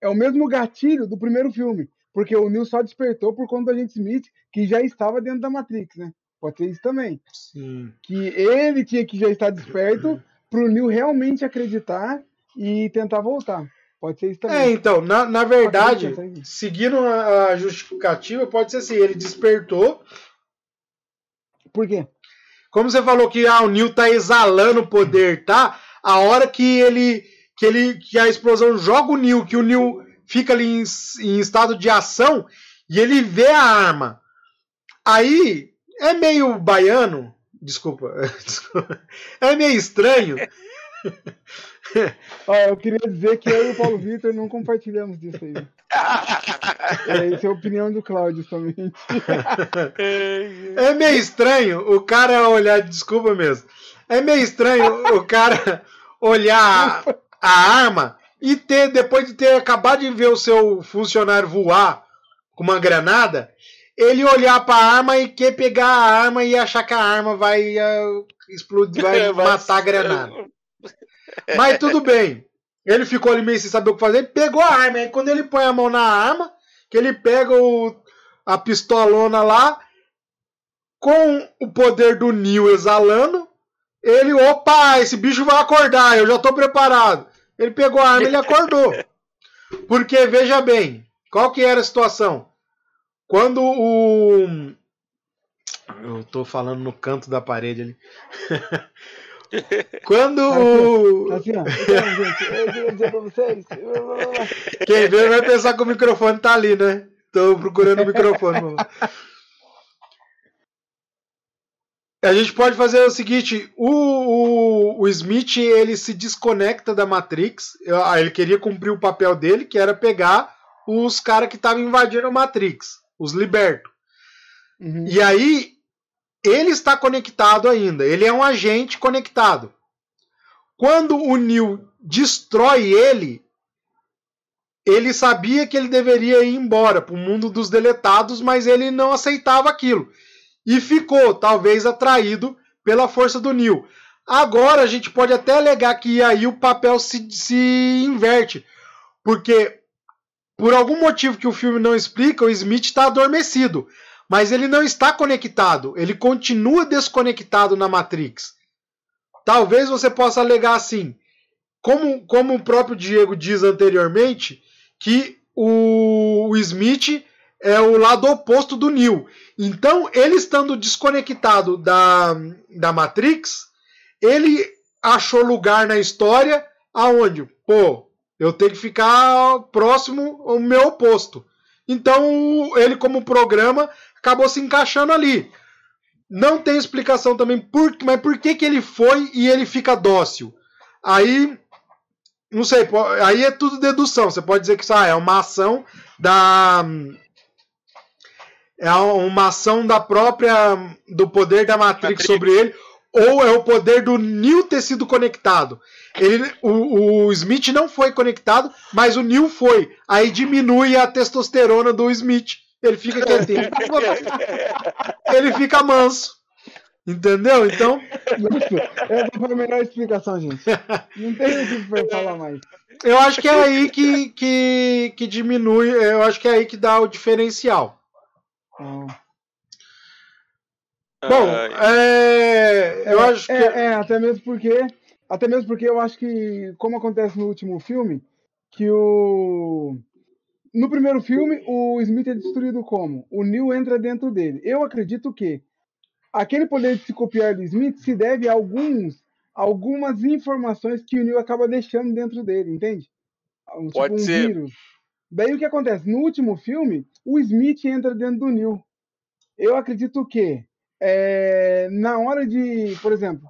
é o mesmo gatilho do primeiro filme. Porque o Neil só despertou por conta do agente Smith, que já estava dentro da Matrix, né? Pode ser isso também. Sim. Que ele tinha que já estar desperto pro Neil realmente acreditar e tentar voltar. Pode ser isso É, também. então, na, na verdade, seguindo a, a justificativa, pode ser assim: ele despertou. Por quê? Como você falou que ah, o Neil tá exalando poder, tá? A hora que ele que ele que a explosão joga o Neil, que o Neil fica ali em, em estado de ação e ele vê a arma. Aí é meio baiano, desculpa, (laughs) desculpa, é meio estranho. (laughs) (laughs) Ó, eu queria dizer que eu e o Paulo Vitor não compartilhamos disso aí. (laughs) É, essa é a opinião do Cláudio somente. (laughs) É meio estranho o cara olhar, desculpa mesmo. É meio estranho o cara olhar a arma e ter, depois de ter acabado de ver o seu funcionário voar com uma granada, ele olhar para a arma e quer pegar a arma e achar que a arma vai ah, explodir, vai matar a granada. Mas tudo bem. Ele ficou ali meio sem saber o que fazer, ele pegou a arma. Aí quando ele põe a mão na arma, que ele pega o, a pistolona lá, com o poder do Neo exalando, ele, opa, esse bicho vai acordar, eu já tô preparado. Ele pegou a arma e ele acordou. (laughs) Porque, veja bem, qual que era a situação? Quando o... Eu tô falando no canto da parede ali. (laughs) Quando o... Assim, ó. Então, gente, eu queria dizer pra vocês. Quem vê vai pensar que o microfone tá ali, né? Tô procurando o microfone. mano. A gente pode fazer o seguinte: o, o, o Smith ele se desconecta da Matrix. Ah, Ele queria cumprir o papel dele, que era pegar os caras que estavam invadindo a Matrix, os libertos. Uhum. E aí, ele está conectado ainda. Ele é um agente conectado. Quando o Neo destrói ele, ele sabia que ele deveria ir embora para o mundo dos deletados, mas ele não aceitava aquilo. E ficou, talvez, atraído pela força do Neo. Agora a gente pode até alegar que aí o papel se, se inverte. Porque, por algum motivo que o filme não explica, o Smith está adormecido mas ele não está conectado, ele continua desconectado na Matrix. Talvez você possa alegar assim, como, como o próprio Diego diz anteriormente, que o, o Smith é o lado oposto do Neo. Então, ele estando desconectado da, da Matrix, ele achou lugar na história aonde, pô, Eu tenho que ficar próximo ao meu oposto. Então, ele, como programa, acabou se encaixando ali. Não tem explicação também, por, mas por que, que ele foi e ele fica dócil? Aí, não sei, aí é tudo dedução. Você pode dizer que isso ah, é uma ação da. É uma ação da própria. do poder da Matrix, Matrix. sobre ele, ou é o poder do Neo ter sido conectado. Ele, o, o, Smith não foi conectado, mas o Neil foi. Aí diminui a testosterona do Smith. Ele fica quietinho. ele fica manso. Entendeu? Então. Essa foi a melhor explicação, gente. Não tem o que falar mais. Eu acho que é aí que, que, que diminui. Eu acho que é aí que dá o diferencial. Hum. Bom, é, eu é, acho que. É, é, até mesmo porque até mesmo porque eu acho que, como acontece no último filme, que o. No primeiro filme, o Smith é destruído como? O Neil entra dentro dele. Eu acredito que aquele poder de se copiar do Smith se deve a alguns, algumas informações que o Neil acaba deixando dentro dele, entende? Um, Pode tipo, um ser. Vírus. Daí o que acontece? No último filme, o Smith entra dentro do Neil. Eu acredito que é, na hora de, por exemplo,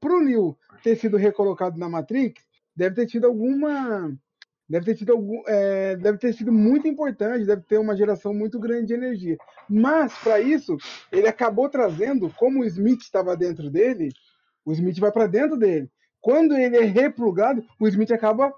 pro Neil ter sido recolocado na Matrix, deve ter tido alguma. Deve ter, tido algum, é, deve ter sido muito importante, deve ter uma geração muito grande de energia. Mas, para isso, ele acabou trazendo, como o Smith estava dentro dele, o Smith vai para dentro dele. Quando ele é replugado, o Smith acaba,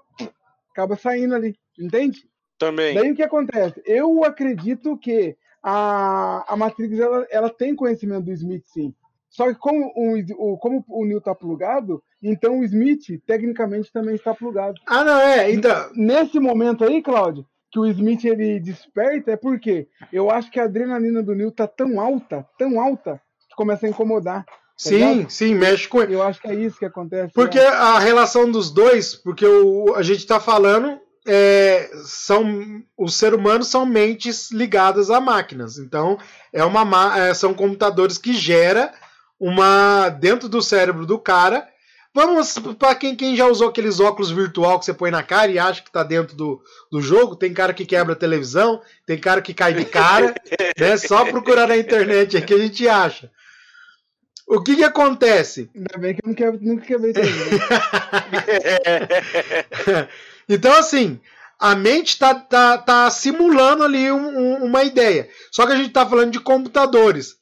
acaba saindo ali, entende? Também. Daí o que acontece? Eu acredito que a, a Matrix ela, ela tem conhecimento do Smith, sim. Só que como o, o, como o Neil está plugado, então o Smith, tecnicamente, também está plugado. Ah, não, é. Então... Nesse momento aí, Cláudio, que o Smith ele desperta, é porque eu acho que a adrenalina do Neil tá tão alta, tão alta, que começa a incomodar. Tá sim, ligado? sim, mexe com Eu acho que é isso que acontece. Porque é. a relação dos dois, porque o, a gente está falando, é, são os seres humanos são mentes ligadas a máquinas. Então, é uma, é, são computadores que gera uma dentro do cérebro do cara. Vamos para quem, quem já usou aqueles óculos virtual que você põe na cara e acha que está dentro do, do jogo. Tem cara que quebra a televisão, tem cara que cai de cara, (laughs) né? Só procurar na internet é que a gente acha. O que que acontece? Ainda bem que eu nunca, nunca quebrei televisão. (laughs) então assim, a mente está tá, tá simulando ali um, um, uma ideia. Só que a gente está falando de computadores.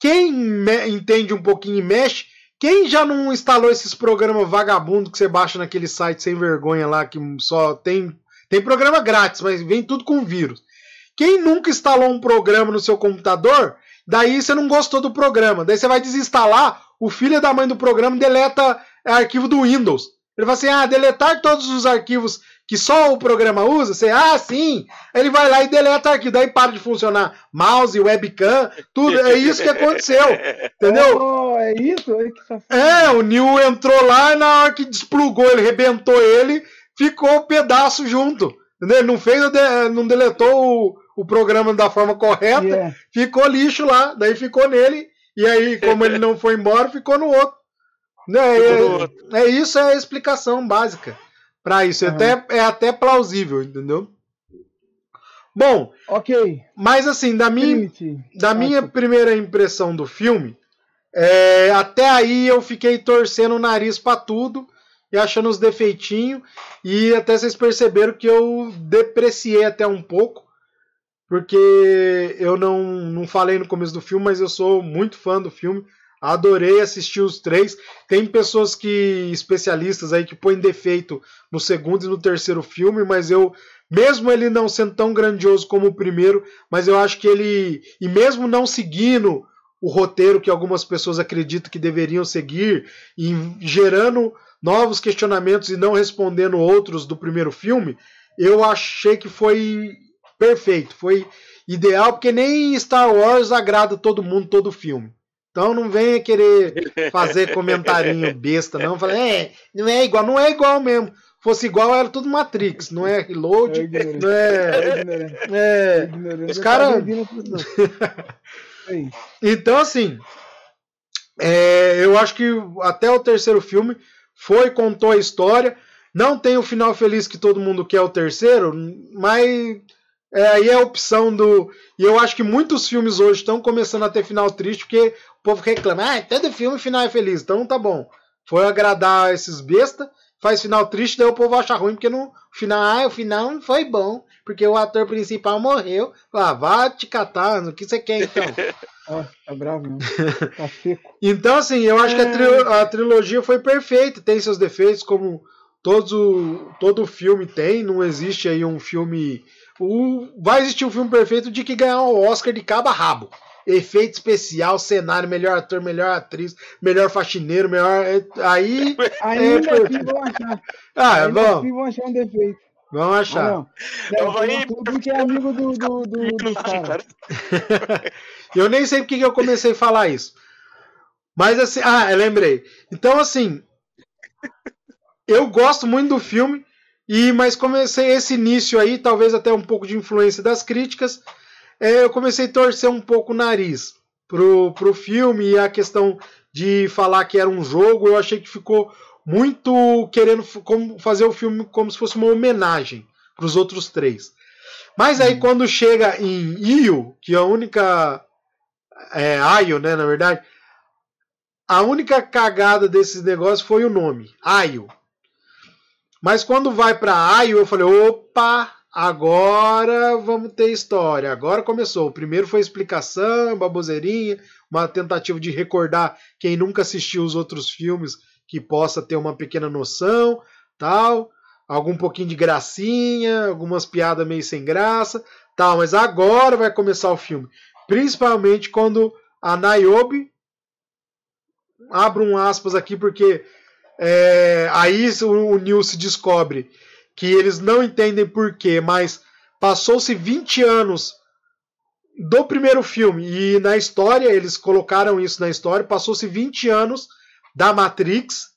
Quem entende um pouquinho e mexe, quem já não instalou esses programas vagabundo que você baixa naquele site sem vergonha lá, que só tem. Tem programa grátis, mas vem tudo com vírus. Quem nunca instalou um programa no seu computador, daí você não gostou do programa. Daí você vai desinstalar, o filho da mãe do programa deleta arquivo do Windows. Ele fala assim: ah, deletar todos os arquivos que só o programa usa, você, ah, sim, ele vai lá e deleta aqui, daí para de funcionar mouse, webcam, tudo, é isso que aconteceu, (laughs) entendeu? Oh, é isso? É, o Neil entrou lá e na hora que desplugou, ele rebentou ele, ficou um pedaço junto, entendeu? Ele não fez, não deletou o, o programa da forma correta, yeah. ficou lixo lá, daí ficou nele, e aí, como ele não foi embora, ficou no outro. É, é, é isso, é a explicação básica para isso. É, até, é até plausível, entendeu? Bom, ok. Mas assim, da minha, da minha primeira impressão do filme, é, até aí eu fiquei torcendo o nariz para tudo e achando os defeitinhos. E até vocês perceberam que eu depreciei até um pouco, porque eu não, não falei no começo do filme, mas eu sou muito fã do filme. Adorei assistir os três. Tem pessoas que, especialistas aí, que põem defeito no segundo e no terceiro filme, mas eu, mesmo ele não sendo tão grandioso como o primeiro, mas eu acho que ele, e mesmo não seguindo o roteiro que algumas pessoas acreditam que deveriam seguir, e gerando novos questionamentos e não respondendo outros do primeiro filme, eu achei que foi perfeito, foi ideal, porque nem Star Wars agrada todo mundo todo filme. Então não venha querer fazer comentarinho (laughs) besta, não. Fala, é, não é igual, não é igual mesmo. Fosse igual, era tudo Matrix, não é Reload, é não é. É, é os caras. (laughs) então, assim, é, eu acho que até o terceiro filme foi, contou a história. Não tem o final feliz que todo mundo quer o terceiro, mas é, aí é a opção do. E eu acho que muitos filmes hoje estão começando a ter final triste, porque povo reclama, ah, todo filme final é feliz. Então tá bom. Foi agradar esses besta, faz final triste, daí o povo acha ruim, porque no final, ah, o final não foi bom, porque o ator principal morreu. Ah, vá te catar, o que você quer então? (laughs) Tá bravo, mesmo. (laughs) Tá seco. Então, assim, eu acho que a, tri- a trilogia foi perfeita. Tem seus defeitos, como todo, todo filme tem. Não existe aí um filme. O, vai existir um filme perfeito de que ganhar o Oscar de cabo a rabo. Efeito especial, cenário, melhor ator, melhor atriz, melhor faxineiro, melhor. é- Aí. (laughs) Ainda É, assim vão achar. (laughs) Ah, Ainda bom, assim vão achar um defeito. vamos Ah, achar. não. Eu vou tem ir- tudo que é amigo do, do, do, (laughs) caras. cara. Eu nem sei porque que eu comecei a falar isso. Mas assim, ah, eu lembrei. Então assim, eu gosto muito do filme e mas comecei esse início aí, talvez até um pouco de influência das críticas, é, eu comecei a torcer um pouco o nariz pro, pro filme e a questão de falar que era um jogo, eu achei que ficou muito querendo como- fazer o filme como se fosse uma homenagem para os outros três. Mas aí quando chega em Io, que é a única é, Aio, né, na verdade, a única cagada desses negócios foi o nome, Aio. Mas quando vai para Aio, eu falei, opa, agora vamos ter história. Agora começou. O primeiro foi explicação, baboseirinha, uma tentativa de recordar quem nunca assistiu os outros filmes que possa ter uma pequena noção, tal, algum pouquinho de gracinha, algumas piadas meio sem graça, tal, mas agora vai começar o filme. Principalmente quando a Niobe abro um aspas aqui porque é, aí o, o Neil se descobre que eles não entendem porquê, mas passou-se 20 anos do primeiro filme e na história, eles colocaram isso na história, passou-se 20 anos da Matrix.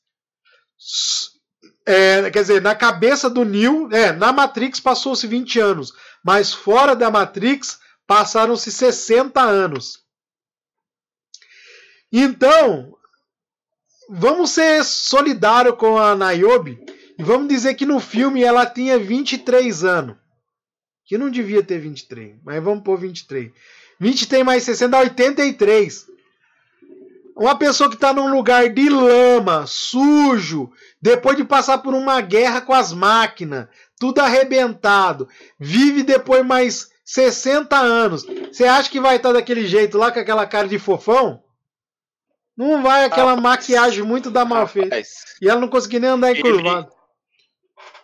É, quer dizer, na cabeça do Neo, é, na Matrix passou-se 20 anos, mas fora da Matrix passaram-se 60 anos. Então, vamos ser solidário com a Niobe e vamos dizer que no filme ela tinha 23 anos. Que não devia ter 23, mas vamos pôr 23. 23 mais 60 dá 83. Uma pessoa que está num lugar de lama, sujo, depois de passar por uma guerra com as máquinas, tudo arrebentado, vive depois mais 60 anos. Você acha que vai estar daquele jeito lá, com aquela cara de fofão? Não vai, aquela Rapaz. maquiagem muito da mal feita. E ela não conseguia nem andar Ele- encurvado.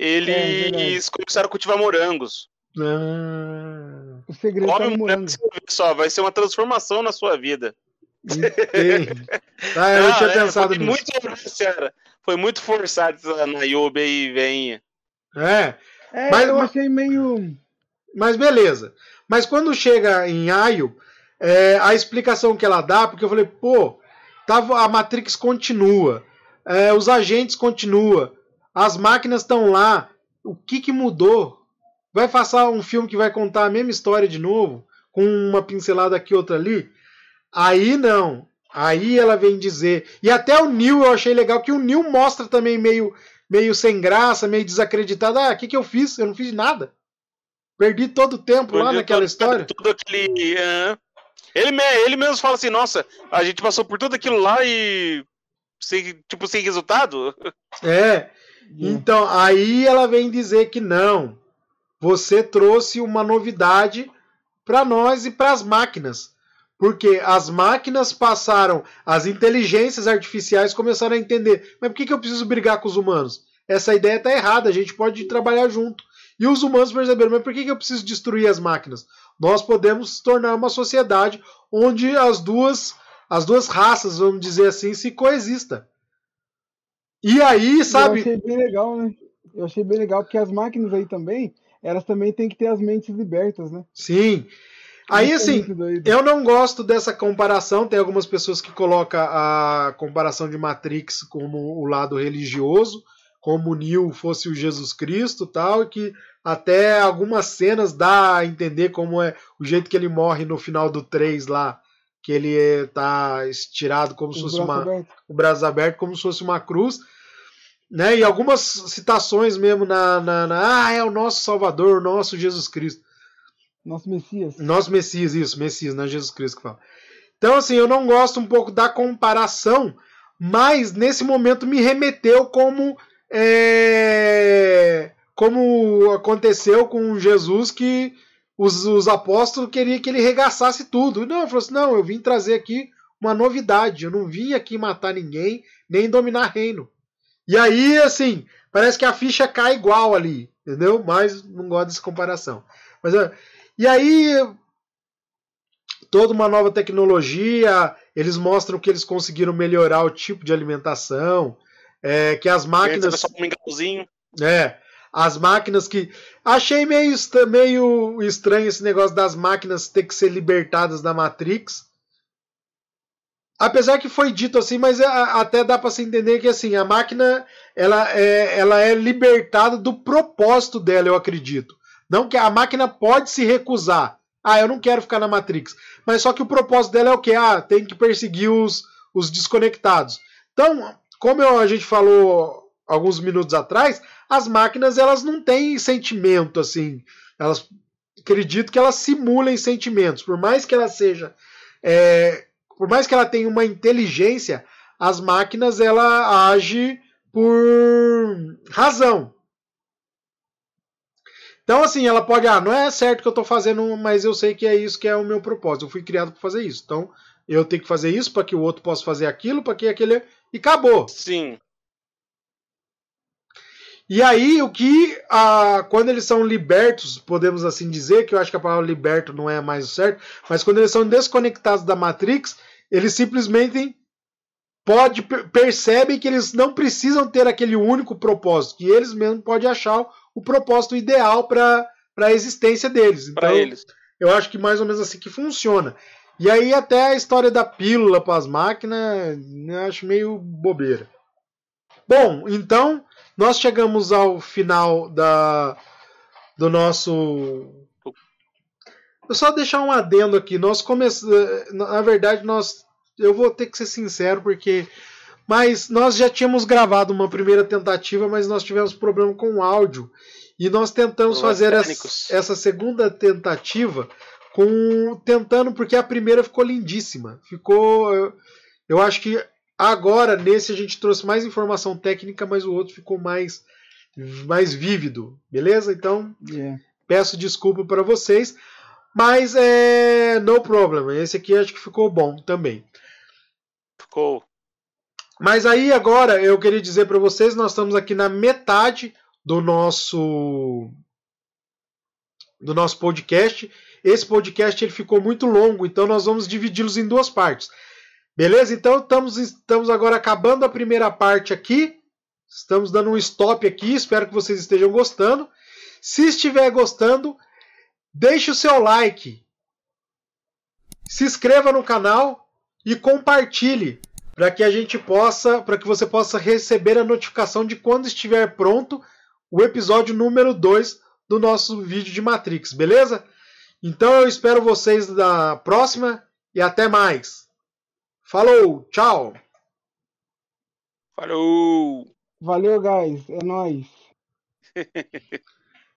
Eles começaram a cultivar morangos. Ah, O segredo Come no um morango. só, vai ser uma transformação na sua vida. (laughs) Ah, eu não tinha é, pensado foi nisso. muito, foi muito forçado essa Niobe aí, venha. É, É, Mas eu achei meio. mas beleza. Mas quando chega em Ayo, é, a explicação que ela dá, porque eu falei, pô, tava, a Matrix continua, é, os agentes continuam, as máquinas estão lá, o que, que mudou? Vai passar um filme que vai contar a mesma história de novo, com uma pincelada aqui outra ali? Aí não. Aí ela vem dizer. E até o Neil eu achei legal, que o Neil mostra também meio, meio sem graça, meio desacreditado. Ah, o que, que eu fiz? Eu não fiz nada. Perdi todo o tempo lá Onde naquela todo- história. Tudo aquele. aham. Ele, ele mesmo fala assim, nossa, a gente passou por tudo aquilo lá e. Sem, tipo, sem resultado? É. Então, aí ela vem dizer que não. Você trouxe uma novidade para nós e para as máquinas. Porque as máquinas passaram, as inteligências artificiais começaram a entender. Mas por que, que eu preciso brigar com os humanos? Essa ideia está errada, a gente pode trabalhar junto. E os humanos perceberam, mas por que, que eu preciso destruir as máquinas? Nós podemos tornar uma sociedade onde as duas, as duas raças, vamos dizer assim, se coexistam. E aí, Eu sabe? achei bem legal, né? Eu achei bem legal, porque as máquinas aí também, elas também têm que ter as mentes libertas, né? Sim. Aí, é assim, eu não gosto dessa comparação. Tem algumas pessoas que colocam a comparação de Matrix como o lado religioso, como o Neo fosse o Jesus Cristo tal, e que até algumas cenas dá a entender como é o jeito que ele morre no final do 3 lá, que ele tá estirado como se Os fosse uma, abertos. o braço aberto como se fosse uma cruz. Né? E algumas citações mesmo na, na, na, Ah, é o nosso Salvador, o nosso Jesus Cristo. Nosso Messias. Nosso Messias, isso, Messias, não é Jesus Cristo que fala. Então, assim, eu não gosto um pouco da comparação, mas nesse momento me remeteu como. É, como aconteceu com Jesus, que os, os apóstolos queriam que ele regaçasse tudo. Não, ele falou assim: não, eu vim trazer aqui uma novidade. Eu não vim aqui matar ninguém, nem dominar reino. E aí, assim, parece que a ficha cai igual ali, entendeu? Mas não gosto dessa comparação. Mas, e aí, toda uma nova tecnologia, eles mostram que eles conseguiram melhorar o tipo de alimentação, é, que as máquinas. Só um é, as máquinas que. Achei meio, meio estranho esse negócio das máquinas ter que ser libertadas da Matrix. Apesar que foi dito assim, mas é, até dá para se entender que assim a máquina ela é, ela é libertada do propósito dela, eu acredito. Não que a máquina pode se recusar. Ah, eu não quero ficar na Matrix. Mas só que o propósito dela é o que? Ah, tem que perseguir os, os desconectados. Então, como eu, a gente falou alguns minutos atrás, as máquinas elas não têm sentimento assim. Elas acredito que elas simulem sentimentos. Por mais que ela seja é, por mais que ela tenha uma inteligência, as máquinas ela age por razão. Então, assim, ela pode, ah, não é certo que eu estou fazendo, mas eu sei que é isso que é o meu propósito. Eu fui criado para fazer isso. Então, eu tenho que fazer isso para que o outro possa fazer aquilo, para que aquele. E acabou. Sim. E aí, o que, ah, quando eles são libertos, podemos assim dizer, que eu acho que a palavra liberto não é mais o certo, mas quando eles são desconectados da Matrix, eles simplesmente pode, percebem que eles não precisam ter aquele único propósito, que eles mesmos podem achar o propósito ideal para a existência deles. Então, eles. eu acho que mais ou menos assim que funciona. E aí até a história da pílula para as máquinas, eu acho meio bobeira. Bom, então nós chegamos ao final da, do nosso. Eu só deixar um adendo aqui. Nós começamos. Na verdade, nós. Eu vou ter que ser sincero, porque. Mas nós já tínhamos gravado uma primeira tentativa, mas nós tivemos problema com o áudio. E nós tentamos fazer essa, essa segunda tentativa com tentando porque a primeira ficou lindíssima. Ficou eu, eu acho que Agora, nesse, a gente trouxe mais informação técnica, mas o outro ficou mais, mais vívido, beleza? Então, yeah. peço desculpa para vocês, mas é no problem. Esse aqui acho que ficou bom também. Ficou. Mas aí agora eu queria dizer para vocês, nós estamos aqui na metade do nosso do nosso podcast. Esse podcast ele ficou muito longo, então nós vamos dividi-los em duas partes. Beleza? Então estamos, estamos agora acabando a primeira parte aqui. Estamos dando um stop aqui. Espero que vocês estejam gostando. Se estiver gostando, deixe o seu like. Se inscreva no canal e compartilhe para que a gente possa, para que você possa receber a notificação de quando estiver pronto o episódio número 2 do nosso vídeo de Matrix, beleza? Então eu espero vocês na próxima e até mais. Falou, tchau. Falou. Valeu, guys. É nóis. (laughs)